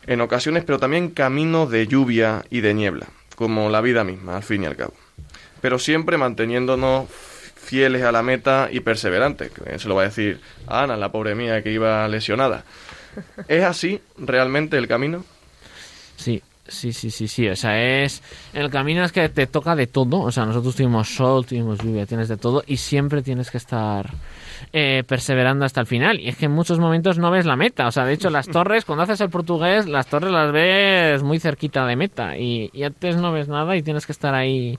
en ocasiones, pero también camino de lluvia y de niebla, como la vida misma, al fin y al cabo. Pero siempre manteniéndonos fieles a la meta y perseverantes. Se lo va a decir a Ana, la pobre mía que iba lesionada. ¿Es así realmente el camino? Sí, sí, sí, sí, sí. O sea, es. El camino es que te toca de todo. O sea, nosotros tuvimos sol, tuvimos lluvia, tienes de todo y siempre tienes que estar eh, perseverando hasta el final. Y es que en muchos momentos no ves la meta. O sea, de hecho, las torres, cuando haces el portugués, las torres las ves muy cerquita de meta. Y, y antes no ves nada y tienes que estar ahí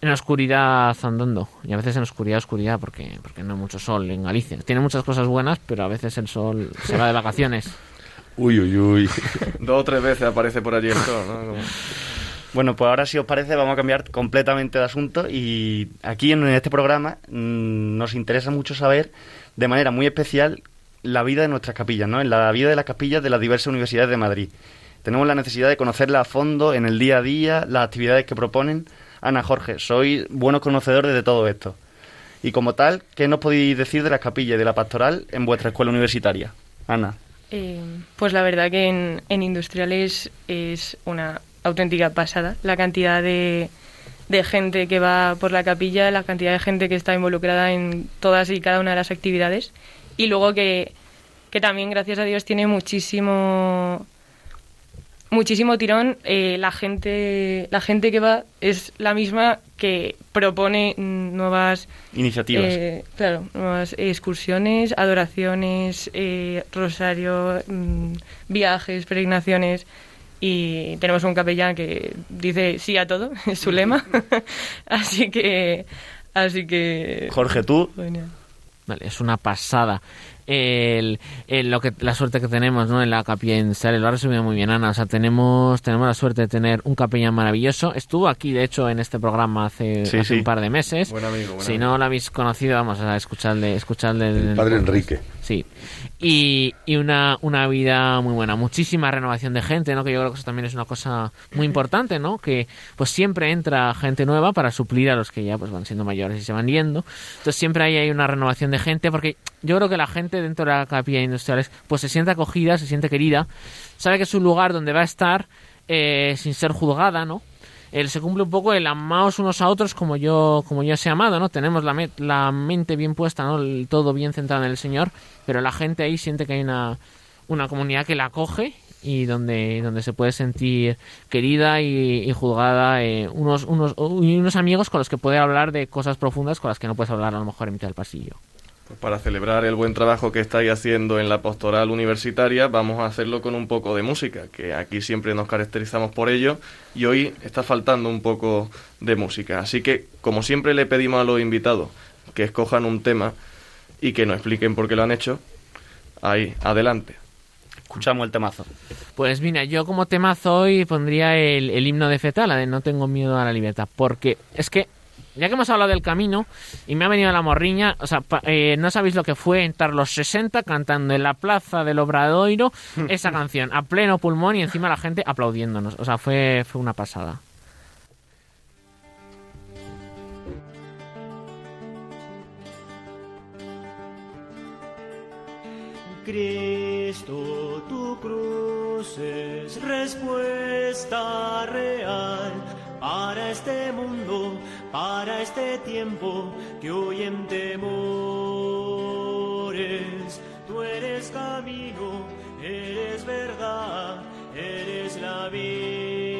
en la oscuridad andando. Y a veces en oscuridad, oscuridad, porque, porque no hay mucho sol en Galicia. Tiene muchas cosas buenas, pero a veces el sol se va de vacaciones. Uy, uy, uy. Dos o tres veces aparece por allí el sol, ¿no? Como- Bueno, pues ahora si os parece vamos a cambiar completamente de asunto y aquí en este programa mm, nos interesa mucho saber de manera muy especial la vida de nuestras capillas, ¿no? En la vida de las capillas de las diversas universidades de Madrid. Tenemos la necesidad de conocerla a fondo en el día a día, las actividades que proponen. Ana, Jorge, sois buenos conocedores de todo esto. Y como tal, ¿qué nos podéis decir de las capillas y de la pastoral en vuestra escuela universitaria? Ana. Eh, pues la verdad que en, industriales es una auténtica pasada. La cantidad de, de gente que va por la capilla, la cantidad de gente que está involucrada en todas y cada una de las actividades. Y luego que, que también gracias a Dios tiene muchísimo muchísimo tirón eh, la gente la gente que va es la misma que propone nuevas Iniciativas. eh, claro, nuevas excursiones, adoraciones, eh, rosario, mm, viajes, peregrinaciones. Y tenemos un capellán que dice sí a todo, es su lema. así que. Así que. Jorge, tú. Vale, es una pasada. El, el- lo que, la suerte que tenemos ¿no? en la capilla industrial, lo ha resumido muy bien Ana. O sea, tenemos, tenemos la suerte de tener un capellán maravilloso. Estuvo aquí, de hecho, en este programa hace, Sí, hace sí. un par de meses. Buen amigo, buen si amigo. no lo habéis conocido, vamos a escucharle. escucharle El padre. Enrique. Sí. Y, y una, una vida muy buena. Muchísima renovación de gente, ¿no? Que yo creo que eso también es una cosa muy importante, ¿no? Que pues siempre entra gente nueva para suplir a los que ya pues van siendo mayores y se van yendo. Entonces siempre ahí hay una renovación de gente porque yo creo que la gente dentro de la capilla industriales pues se siente acogida, se siente querida, sabe que es un lugar donde va a estar eh, sin ser juzgada, ¿no? Él se cumple un poco el amaos unos a otros como yo como yo os he amado, ¿no? Tenemos la, la mente bien puesta, ¿no? El- todo bien centrado en el Señor, pero la gente ahí siente que hay una, una comunidad que la acoge y donde, donde se puede sentir querida y, y juzgada, eh, unos, unos, unos amigos con los que puede hablar de cosas profundas con las que no puedes hablar a lo mejor en mitad del pasillo. Pues para celebrar el buen trabajo que estáis haciendo en la pastoral universitaria, vamos a hacerlo con un poco de música, que aquí siempre nos caracterizamos por ello y hoy está faltando un poco de música. Así que, como siempre le pedimos a los invitados que escojan un tema y que nos expliquen por qué lo han hecho, ahí, adelante. Escuchamos el temazo. Pues mira, yo como temazo hoy pondría el, el himno de Feta, la de No tengo miedo a la libertad, porque es que, ya que hemos hablado del camino y me ha venido la morriña, o sea, pa- eh, no sabéis lo que fue entrar los 60 cantando en la plaza del Obradoiro esa canción a pleno pulmón y encima la gente aplaudiéndonos, o sea, fue, fue una pasada. Cristo, tu cruz es respuesta real para este mundo, para este tiempo que hoy en temores. Tú eres camino, eres verdad, eres la vida.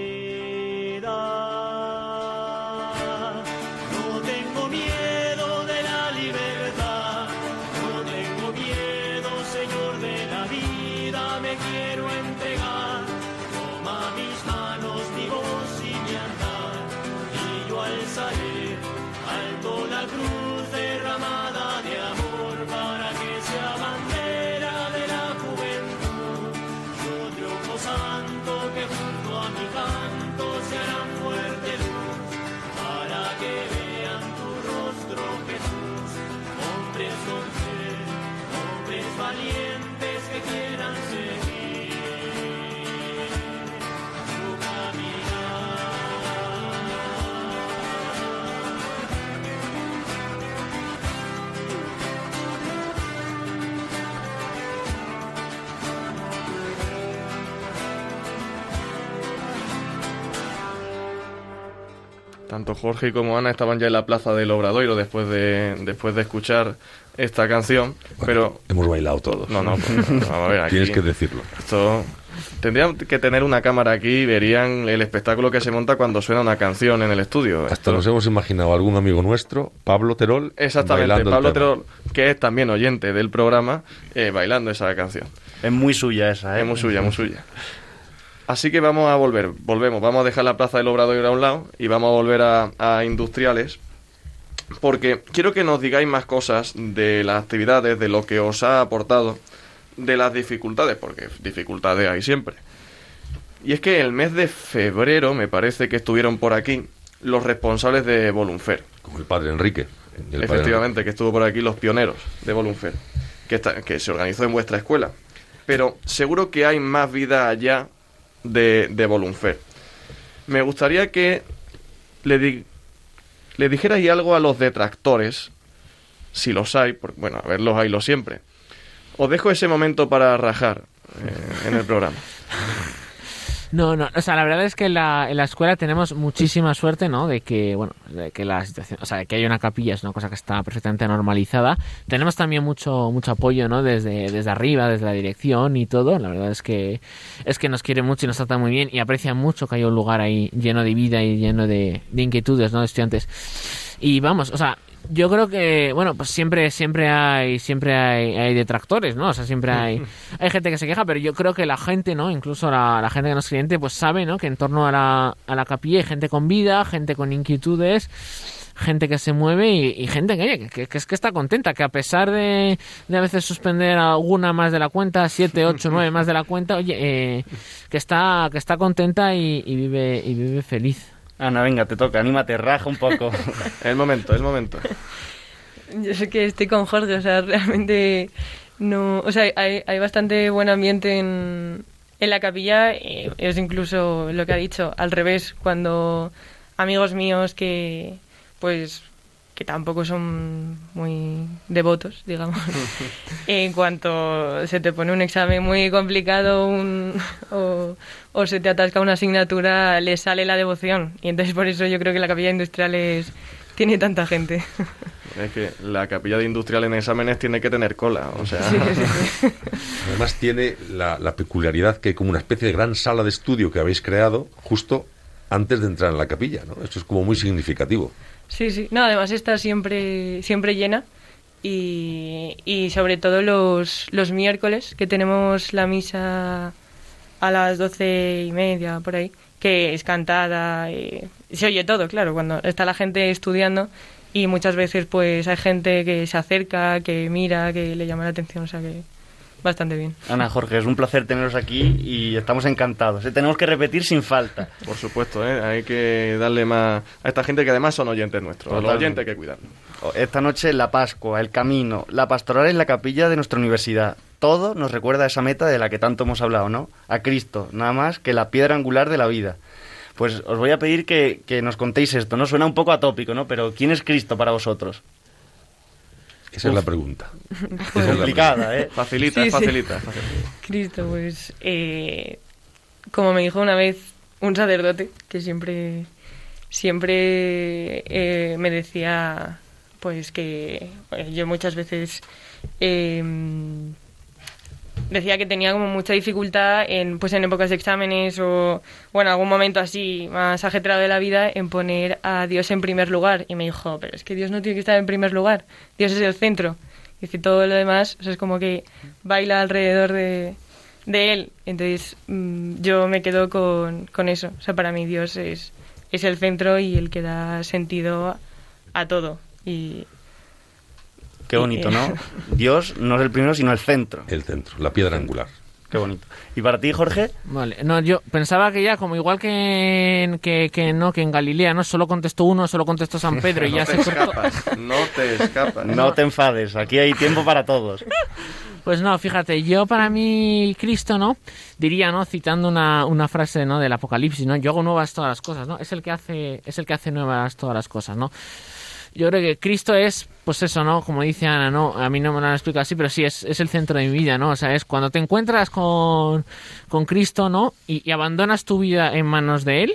Tanto Jorge como Ana estaban ya en la plaza del Obradoiro después de, después de escuchar esta canción, pero... Hemos bailado todos. No, no, pues, vamos a ver, aquí- Tienes que decirlo. Esto... Tendrían que tener una cámara aquí y verían el espectáculo que se monta cuando suena una canción en el estudio. Hasta Esto- nos hemos imaginado algún amigo nuestro, Pablo Terol, Exactamente, bailando el Pablo tema. Terol, que es también oyente del programa, eh, bailando esa canción. Es muy suya esa, ¿eh? Es muy suya, muy suya. Así que vamos a volver, volvemos, vamos a dejar la plaza del Obrador a un lado y vamos a volver a, a industriales, porque quiero que nos digáis más cosas de las actividades, de lo que os ha aportado, de las dificultades, porque dificultades hay siempre. Y es que el mes de febrero me parece que estuvieron por aquí los responsables de Volunfer. Como el padre Enrique. Padre Efectivamente, que estuvo por aquí los pioneros de Volunfer, que, está- que se organizó en vuestra escuela. Pero seguro que hay más vida allá de, de Volunfer. Me gustaría que le, di- le dijerais algo a los detractores, si los hay, porque, bueno, a verlos haylo siempre. Os dejo ese momento para rajar eh, en el programa. No, no, o sea, la verdad es que en la, en la escuela tenemos muchísima suerte, ¿no? De que, bueno, de que la situación, o sea, de que hay una capilla es una cosa que está perfectamente normalizada. Tenemos también mucho, mucho apoyo, ¿no? Desde, desde arriba, desde la dirección y todo. La verdad es que, es que nos quiere mucho y nos trata muy bien y aprecia mucho que haya un lugar ahí lleno de vida y lleno de, de inquietudes, ¿no? De estudiantes. Y vamos, o sea, yo creo que, bueno, pues siempre, siempre hay, siempre hay, hay detractores, ¿no? O sea, siempre hay, hay gente que se queja, pero yo creo que la gente, ¿no? Incluso la, la gente que no es cliente, pues sabe, ¿no? Que en torno a la, a la capilla hay gente con vida, gente con inquietudes, gente que se mueve y, y gente que, oye, que, que es que está contenta, que a pesar de, de a veces suspender alguna más de la cuenta, siete, ocho, nueve más de la cuenta, oye, eh, que está, que está contenta y, y vive, y vive feliz. Ana, venga, te toca, anímate, raja un poco. El momento, el momento. Yo sé que estoy con Jorge, o sea, realmente no... O sea, hay, hay bastante buen ambiente en, en la capilla. eh, es incluso lo que ha dicho, al revés, cuando amigos míos que, pues, que tampoco son muy devotos, digamos, en cuanto se te pone un examen muy complicado un, o, o se te atasca una asignatura, les sale la devoción. Y entonces por eso yo creo que la capilla industrial es, tiene tanta gente. Es que la capilla de industrial en exámenes tiene que tener cola, o sea... Sí, sí, sí. Además tiene la, la peculiaridad que hay como una especie de gran sala de estudio que habéis creado justo antes de entrar en la capilla, ¿no? Eso es como muy significativo. Sí, sí. No, además está siempre, siempre llena. Y, y sobre todo los, los miércoles, que tenemos la misa a las doce y media, por ahí, que es cantada, y se oye todo, claro, cuando está la gente estudiando y muchas veces pues hay gente que se acerca, que mira, que le llama la atención, o sea que bastante bien. Ana, Jorge, es un placer teneros aquí y estamos encantados. ¿eh? Tenemos que repetir sin falta. Por supuesto, ¿eh? hay que darle más a esta gente que además son oyentes nuestros. A los oyentes hay que cuidarlos. Esta noche la Pascua, el camino, la pastoral en la capilla de nuestra universidad. Todo nos recuerda a esa meta de la que tanto hemos hablado, ¿no? A Cristo, nada más que la piedra angular de la vida. Pues os voy a pedir que, que nos contéis esto, ¿no? Suena un poco atópico, ¿no? Pero ¿quién es Cristo para vosotros? Esa es la pregunta. Esa es. Complicada, ¿eh? Facilita, Sí, sí. facilita, facilita. Cristo, pues, eh, como me dijo una vez un sacerdote, que siempre, siempre eh, me decía, pues que eh, yo muchas veces eh, decía que tenía como mucha dificultad en, pues en épocas de exámenes o, o en algún momento así más ajetreado de la vida en poner a Dios en primer lugar. Y me dijo, pero es que Dios no tiene que estar en primer lugar, Dios es el centro. Y que todo lo demás o sea, es como que baila alrededor de, él. Entonces mm, yo me quedo con, con eso. O sea, para mí Dios es, es el centro y el que da sentido a, todo. Qué bonito, ¿no? Dios no es el primero, sino el centro. El centro, la piedra angular. Qué bonito. ¿Y para ti, Jorge? Vale, no, yo pensaba que ya, como igual que en, que, que no, que en Galilea, ¿no? Solo contestó uno, solo contestó San Pedro y ya no se te cortó. escapas, no te escapas. No te enfades, aquí hay tiempo para todos. Pues no, fíjate, yo para mí, Cristo, ¿no? Diría, ¿no? Citando una, una frase, ¿no? Del Apocalipsis, ¿no? Yo hago nuevas todas las cosas, ¿no? Es el que hace, es el que hace nuevas todas las cosas, ¿no? Yo creo que Cristo es, pues eso, ¿no? Como dice Ana, ¿no? A mí no me lo han explicado así, pero sí, es, es el centro de mi vida, ¿no? O sea, es cuando te encuentras con, con Cristo, ¿no? Y, y abandonas tu vida en manos de Él,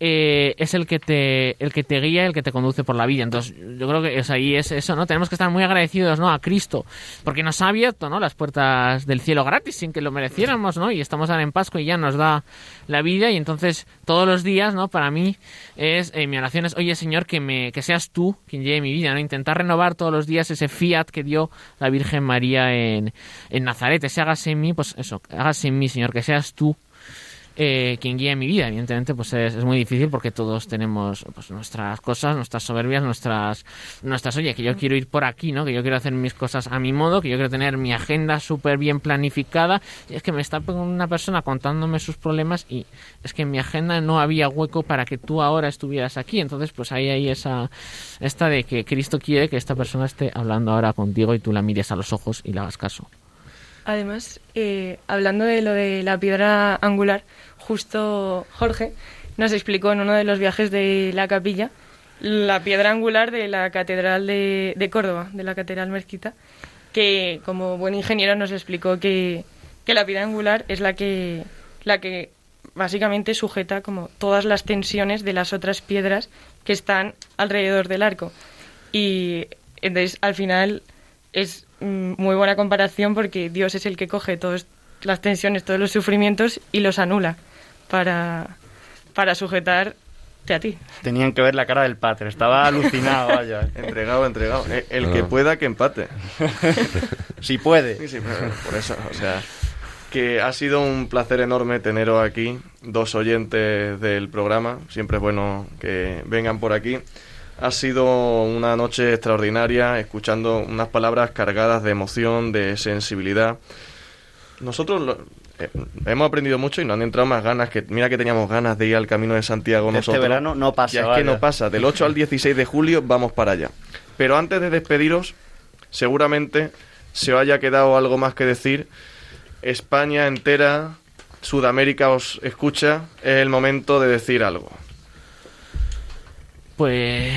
eh, es el que te el que te guía, el que te conduce por la vida. Entonces, yo creo que sea, ahí es eso, ¿no? Tenemos que estar muy agradecidos, ¿no? A Cristo, porque nos ha abierto, ¿no? Las puertas del cielo gratis sin que lo mereciéramos, ¿no? Y estamos ahora en Pascua y ya nos da la vida y entonces todos los días, ¿no? Para mí es eh, mi oración es, oye Señor, que me que seas tú quien lleve mi vida, ¿no? Intentar renovar todos los días ese fiat que dio la Virgen María en, en Nazaret, ese hágase en mí, pues eso, hágase en mí, Señor, que seas tú eh, quien guía mi vida. Evidentemente, pues es, es, muy difícil porque todos tenemos pues, nuestras cosas, nuestras soberbias, nuestras, nuestras, oye, que yo quiero ir por aquí, ¿no? Que yo quiero hacer mis cosas a mi modo, que yo quiero tener mi agenda súper bien planificada. Y es que me está una persona contándome sus problemas y es que en mi agenda no había hueco para que tú ahora estuvieras aquí. Entonces, pues ahí hay esa, esta de que Cristo quiere que esta persona esté hablando ahora contigo y tú la mires a los ojos y le hagas caso. Además, eh, hablando de lo de la piedra angular, justo Jorge nos explicó en uno de los viajes de la capilla la piedra angular de la Catedral de, de Córdoba, de la Catedral Mezquita, que como buen ingeniero nos explicó que, que, la piedra angular es la que, la que básicamente sujeta como todas las tensiones de las otras piedras que están alrededor del arco. Y entonces al final es muy buena comparación porque Dios es el que coge todas las tensiones, todos los sufrimientos y los anula para, para sujetarte a ti. Tenían que ver la cara del padre, estaba alucinado, vaya. entregado, entregado. El que pueda que empate. si puede. Sí, sí, por eso, o sea, que ha sido un placer enorme teneros aquí, dos oyentes del programa. Siempre es bueno que vengan por aquí. Ha sido una noche extraordinaria, escuchando unas palabras cargadas de emoción, de sensibilidad. Nosotros lo, eh, hemos aprendido mucho y nos han entrado más ganas. que Mira que teníamos ganas de ir al Camino de Santiago este nosotros. verano no pasa. Ya es que no pasa. Del 8 al 16 de julio vamos para allá. Pero antes de despediros, seguramente se os haya quedado algo más que decir. España entera, Sudamérica os escucha. Es el momento de decir algo. Pues.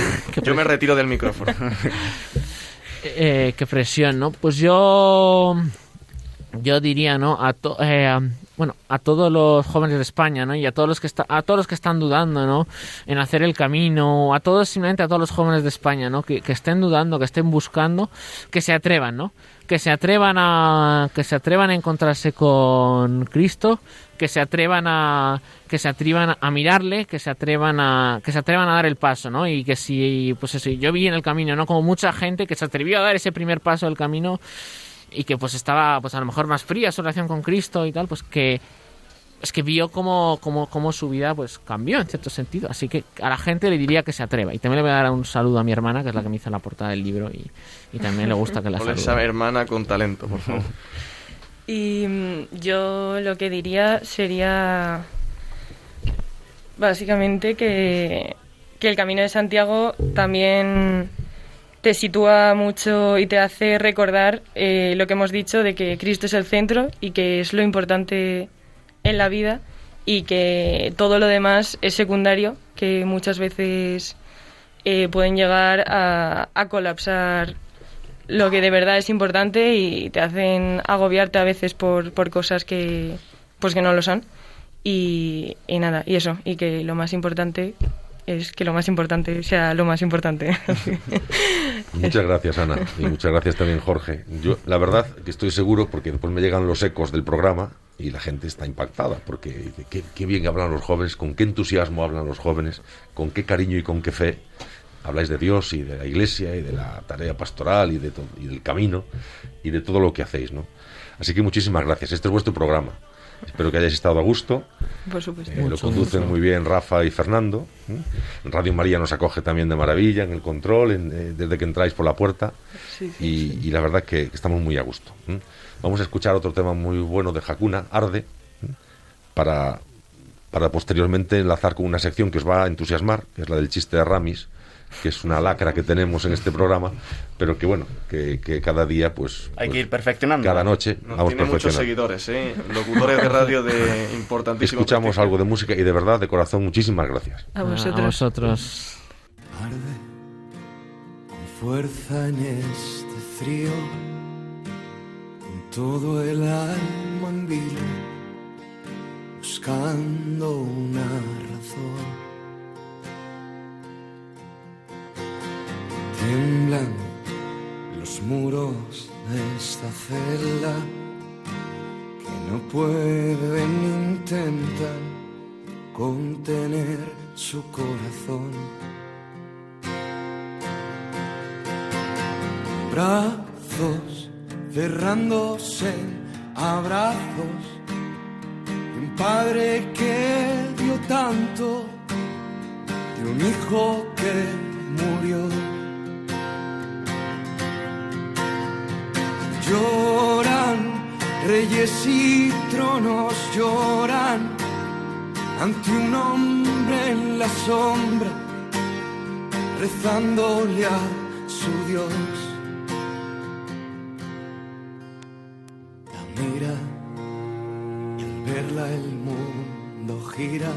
Yo me retiro del micrófono. eh, qué presión, ¿no? Pues yo. Yo diría, ¿no? A to, eh, bueno, a todos los jóvenes de España, ¿no? Y a todos los que está, a todos los que están dudando, ¿no? En hacer el camino, a todos simplemente a todos los jóvenes de España, ¿no? Que, que estén dudando, que estén buscando, que se atrevan, ¿no? Que se atrevan a que se atrevan a encontrarse con Cristo, que se atrevan a que se atrevan a mirarle, que se atrevan a que se atrevan a dar el paso, ¿no? Y que si pues eso, yo vi en el camino, ¿no? Como mucha gente que se atrevió a dar ese primer paso del camino y que pues estaba pues a lo mejor más fría su relación con Cristo y tal, pues que es que vio cómo, cómo, cómo su vida pues cambió en cierto sentido. Así que a la gente le diría que se atreva. Y también le voy a dar un saludo a mi hermana, que es la que me hizo la portada del libro, y, y también le gusta que la salude. esa hermana con talento, por favor. Y mm, yo lo que diría sería básicamente que, que el Camino de Santiago también te sitúa mucho y te hace recordar eh, lo que hemos dicho de que Cristo es el centro y que es lo importante en la vida y que todo lo demás es secundario, que muchas veces eh, pueden llegar a, a, colapsar lo que de verdad es importante y te hacen agobiarte a veces por, por cosas que pues que no lo son. Y, y nada, y eso, y que lo más importante es que lo más importante sea lo más importante. muchas gracias, Ana, y muchas gracias también, Jorge. Yo, la verdad, que estoy seguro, porque después me llegan los ecos del programa y la gente está impactada, porque dice, qué, qué bien hablan los jóvenes, con qué entusiasmo hablan los jóvenes, con qué cariño y con qué fe habláis de Dios y de la iglesia y de la tarea pastoral y, de y del camino y de todo lo que hacéis, ¿no? Así que muchísimas gracias. Este es vuestro programa. Espero que hayáis estado a gusto. Por supuesto. Eh, lo conducen mucho. muy bien Rafa y Fernando. ¿eh? Radio María nos acoge también de maravilla en el control, en, eh, desde que entráis por la puerta. Sí, sí, y, sí. y, la verdad que, que, estamos muy a gusto. Vamos a escuchar otro tema muy bueno de Hakuna, Arde, para, para posteriormente enlazar con una sección que os va a entusiasmar, que es la del chiste de Ramis que es una lacra que tenemos en este programa, pero que bueno, que, que cada día pues... Hay pues, que ir perfeccionando. Cada noche Nos vamos tiene muchos seguidores, ¿eh? Locutores de radio de importantísimo Escuchamos prestigio. algo de música y de verdad, de corazón, muchísimas gracias. A vosotros. A vosotros. Arde con fuerza en este frío, con todo el alma en vilo, buscando una razón Tiemblan los muros de esta celda que no pueden intentar contener su corazón. Brazos cerrándose abrazos de un padre que dio tanto, de un hijo que murió. Lloran reyes y tronos, lloran ante un hombre en la sombra, rezándole a su Dios. La mira y al verla el mundo gira.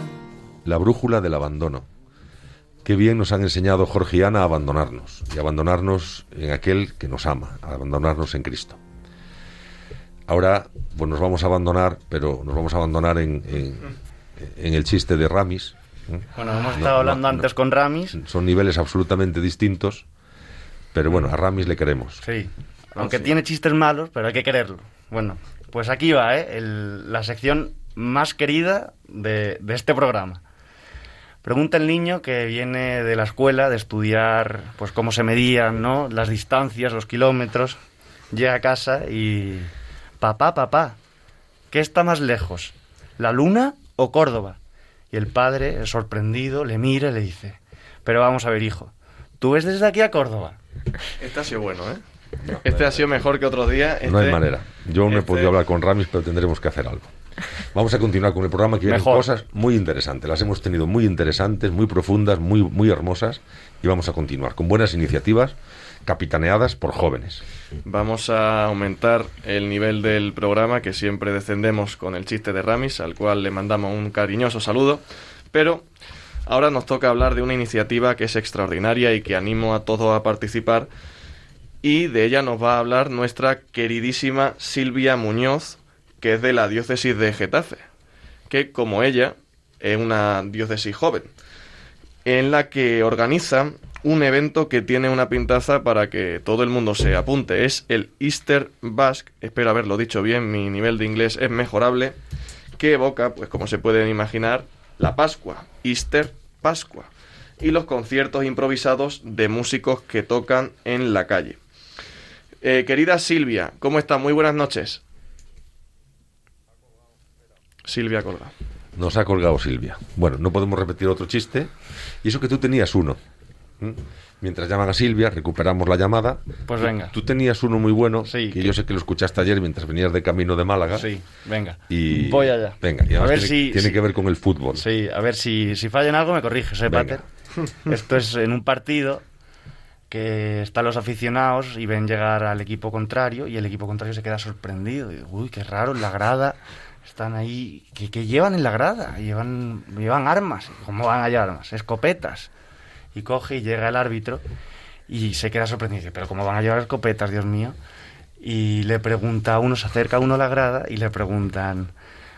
La brújula del abandono. Qué bien nos han enseñado Jorge y Ana a abandonarnos, y abandonarnos en aquel que nos ama, a abandonarnos en Cristo. Ahora, pues nos vamos a abandonar, pero nos vamos a abandonar en, en, en el chiste de Ramis. ¿eh? Bueno, hemos estado no, hablando no. antes con Ramis. Son niveles absolutamente distintos, pero bueno, a Ramis le queremos. Sí. Aunque sí. tiene chistes malos, pero hay que quererlo. Bueno, pues aquí va, ¿eh? El- la sección más querida de, de este programa. Pregunta el niño que viene de la escuela de estudiar, pues cómo se medían, ¿no? Las distancias, los kilómetros. Llega a casa y... Papá, papá, ¿qué está más lejos? ¿La luna o Córdoba? Y el padre, sorprendido, le mira y le dice... Pero vamos a ver, hijo, ¿tú ves desde aquí a Córdoba? Este ha sido bueno, ¿eh? Este ha sido mejor que otros días. No hay Este- manera. Yo no he este- podido hablar con Ramis, pero tendremos que hacer algo. Vamos a continuar con el programa que vienen Mejor. cosas muy interesantes. Las hemos tenido muy interesantes, muy profundas, muy, muy hermosas y vamos a continuar con buenas iniciativas capitaneadas por jóvenes. Vamos a aumentar el nivel del programa que siempre descendemos con el chiste de Ramis, al cual le mandamos un cariñoso saludo. Pero ahora nos toca hablar de una iniciativa que es extraordinaria y que animo a todos a participar. Y de ella nos va a hablar nuestra queridísima Silvia Muñoz, que es de la diócesis de Getafe, que como ella es una diócesis joven en la que organiza un evento que tiene una pintaza para que todo el mundo se apunte. Es el Easter Basque, espero haberlo dicho bien, mi nivel de inglés es mejorable, que evoca, pues como se pueden imaginar, la Pascua, Easter Pascua, y los conciertos improvisados de músicos que tocan en la calle. Eh, querida Silvia, ¿cómo está? Muy buenas noches. Silvia Colga. Nos ha colgado Silvia. Bueno, no podemos repetir otro chiste. Y eso que tú tenías uno. ¿Mm? Mientras llaman a Silvia, recuperamos la llamada. Pues venga. Tú tenías uno muy bueno, Sí, que que- yo sé que lo escuchaste ayer mientras venías de camino de Málaga. Sí, venga. Y Voy allá. Venga, y a ver tiene, si, tiene si- que ver con el fútbol. Sí, a ver si, si falla en algo me corriges, ¿eh. Pater? Esto es en un partido que están los aficionados y ven llegar al equipo contrario y el equipo contrario se queda sorprendido. Y, Uy, qué raro, en la grada están ahí. ¿Qué, qué llevan en la grada? Llevan, llevan armas. ¿Cómo van a llevar armas? Escopetas. Y coge y llega el árbitro y se queda sorprendido. Dice, Pero ¿cómo van a llevar escopetas, Dios mío? Y le pregunta a uno, se acerca uno a la grada y le preguntan,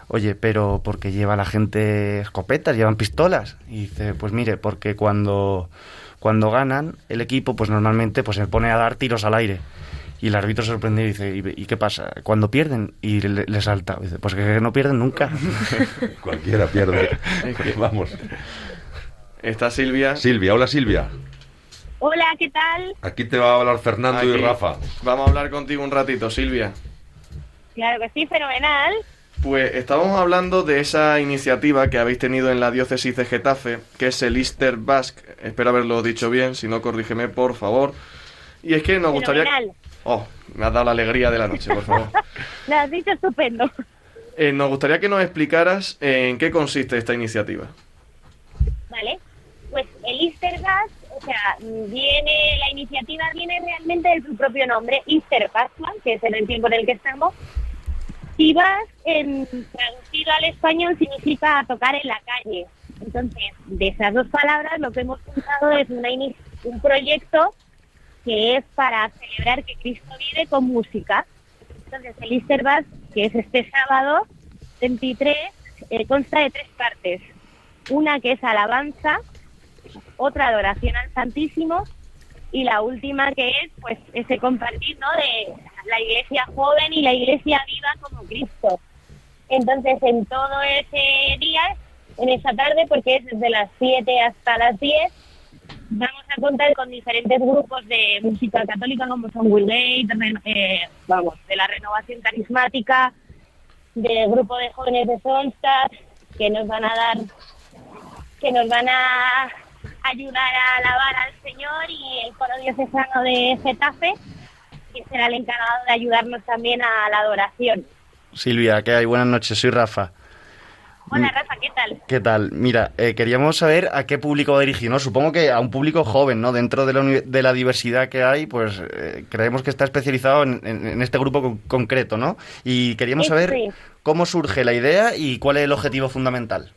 oye, pero ¿por qué lleva la gente escopetas, llevan pistolas? Y dice, pues mire, porque cuando, cuando ganan el equipo, pues normalmente pues se pone a dar tiros al aire. Y el árbitro y dice, ¿y, qué pasa? Cuando pierden? Y le, le salta. Y dice, pues que no pierden nunca. Cualquiera pierde. Vamos. Está Silvia. Silvia, hola Silvia. Hola, ¿qué tal? Aquí te va a hablar Fernando y. Rafa. Vamos a hablar contigo un ratito, Silvia. Claro que sí, fenomenal. Pues estábamos hablando de esa iniciativa que habéis tenido en la diócesis de Getafe, que es el Easter Basque. Espero haberlo dicho bien, si no, corrígeme, por favor. Y es que nos gustaría... Fenomenal. Oh, me has dado la alegría de la noche, por favor. Lo has dicho estupendo. Eh, nos gustaría que nos explicaras en qué consiste esta iniciativa. Vale. Pues el Easter Gas, o sea, viene, la iniciativa viene realmente de su propio nombre, Easter Pascua, que es en el tiempo en el que estamos. Y Vas, en, traducido al español, significa tocar en la calle. Entonces, de esas dos palabras, lo que hemos juntado es una un proyecto que es para celebrar que Cristo vive con música. Entonces, el Easter Bass, que es este sábado 23, eh, consta de tres partes. una que es alabanza, otra adoración al Santísimo y la última que es pues ese compartir ¿no? de la iglesia joven y la iglesia viva como Cristo. Entonces en todo ese día, en esa tarde, porque es desde las 7 hasta las 10, vamos a contar con diferentes grupos de música católica como son Will eh, vamos, de la renovación carismática, del grupo de jóvenes de Sonstad, que nos van a dar, que nos van a ayudar a alabar al Señor y el coro diocesano de Getafe, que será el encargado de ayudarnos también a la adoración. Silvia, ¿qué hay? Buenas noches, soy Rafa. Hola Rafa, ¿qué tal? ¿Qué tal? Mira, eh, queríamos saber a qué público va dirigido, ¿no? Supongo que a un público joven, ¿no? Dentro de la, de la diversidad que hay, pues eh, creemos que está especializado en, este grupo concreto, ¿no? Y queríamos saber cómo surge la idea y cuál es el objetivo fundamental.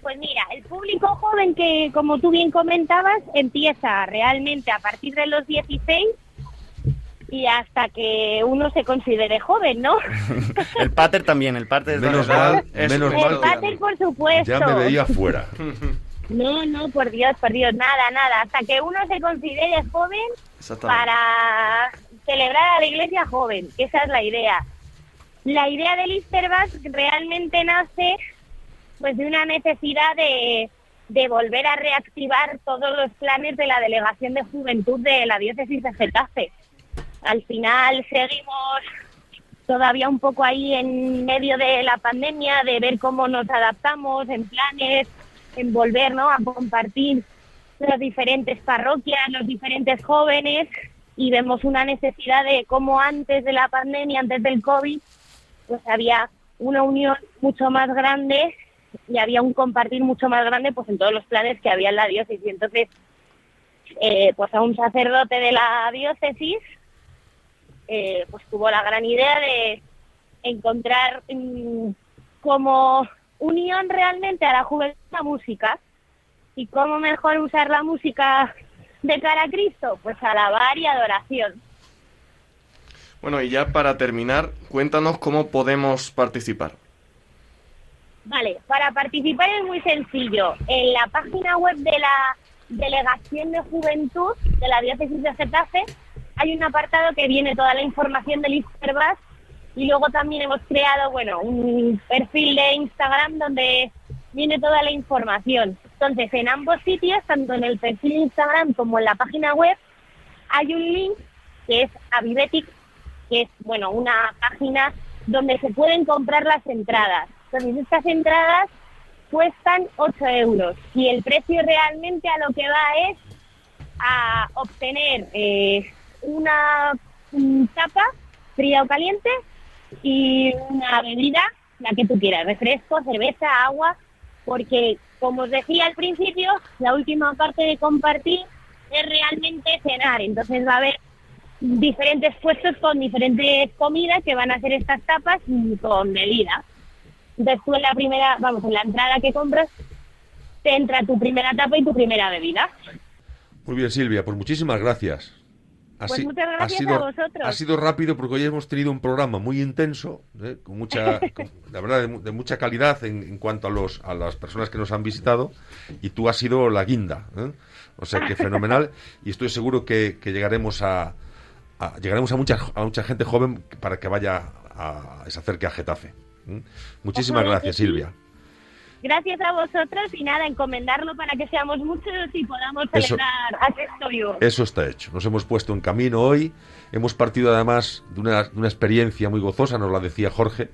Pues mira, el público joven que, como tú bien comentabas, empieza realmente a partir de los 16 y hasta que uno se considere joven, ¿no? el pater también, el pater menos mal, menos El pater, por supuesto. Ya me veía fuera. No, no, por Dios, por Dios, nada, nada. Hasta que uno se considere joven para celebrar a la iglesia joven, esa es la idea. La idea del Easter realmente nace pues de una necesidad de, de volver a reactivar todos los planes de la Delegación de Juventud de la Diócesis de Getafe al final seguimos todavía un poco ahí en medio de la pandemia, de ver cómo nos adaptamos en planes, en volver a compartir las diferentes parroquias, los diferentes jóvenes y vemos una necesidad de cómo antes de la pandemia, antes del COVID, pues había una unión mucho más grande y había un compartir mucho más grande pues en todos los planes que había en la diócesis. Entonces, eh, pues a un sacerdote de la diócesis eh, pues tuvo la gran idea de encontrar mm, como unión realmente a la juventud la música y cómo mejor usar la música de cara a Cristo, pues alabar y adoración. Bueno, y ya para terminar, cuéntanos cómo podemos participar. Vale, para participar es muy sencillo. En la página web de la Delegación de Juventud de la Diócesis de Getafe hay un apartado que viene toda la información del Easterbus y luego también hemos creado, bueno, un perfil de Instagram donde viene toda la información. Entonces, en ambos sitios, tanto en el perfil de Instagram como en la página web, hay un link que es Avivetic, que es, bueno, una página donde se pueden comprar las entradas. Entonces, estas entradas cuestan 8 euros y el precio realmente a lo que va es a obtener eh, una tapa fría o caliente y una bebida, la que tú quieras, refresco, cerveza, agua, porque como os decía al principio, la última parte de compartir es realmente cenar, entonces va a haber diferentes puestos con diferentes comidas que van a hacer estas tapas y con bebida. Entonces tú en la primera, vamos, en la entrada que compras, te entra tu primera tapa y tu primera bebida. Muy bien, Silvia, pues muchísimas gracias. Pues muchas gracias ha sido, a vosotros. Ha sido rápido porque hoy hemos tenido un programa muy intenso, ¿eh? con mucha, la verdad, de, mucha calidad en, cuanto a, los, a las personas que nos han visitado, y tú has sido la guinda. ¿eh? O sea que fenomenal, y estoy seguro que, llegaremos a, llegaremos a mucha, a mucha gente joven para que vaya a, se acerque a Getafe. ¿eh? Muchísimas gracias, Silvia gracias a vosotros y nada, encomendarlo para que seamos muchos y podamos celebrar a vivo. Eso está hecho. Nos hemos puesto en camino hoy. Hemos partido además de una, una experiencia muy gozosa, nos la decía Jorge,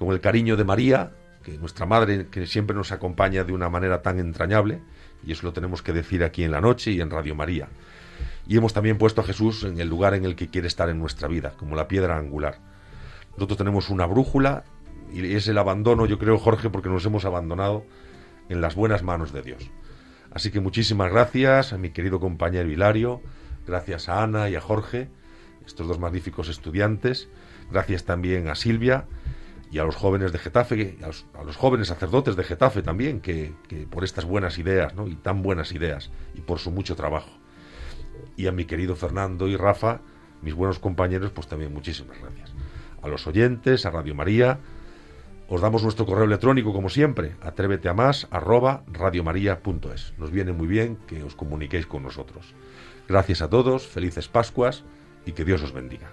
con el cariño de María, que nuestra madre, que siempre nos acompaña de una manera tan entrañable, y eso lo tenemos que decir aquí en la noche y en Radio María. Y hemos también puesto a Jesús en el lugar en el que quiere estar en nuestra vida, como la piedra angular. Nosotros tenemos una brújula y es el abandono, yo creo, Jorge, porque nos hemos abandonado en las buenas manos de Dios. Así que muchísimas gracias a mi querido compañero Hilario, gracias a Ana y a Jorge, estos dos magníficos estudiantes, gracias también a Silvia y a los jóvenes de Getafe, a los, jóvenes sacerdotes de Getafe también, que, por estas buenas ideas, ¿no? y tan buenas ideas, y por su mucho trabajo. Y a mi querido Fernando y Rafa, mis buenos compañeros, pues también muchísimas gracias. A los oyentes, a Radio María, Os damos nuestro correo electrónico, como siempre, atrévete a más, arroba radiomaria.es. Nos viene muy bien que os comuniquéis con nosotros. Gracias a todos, felices Pascuas y que Dios os bendiga.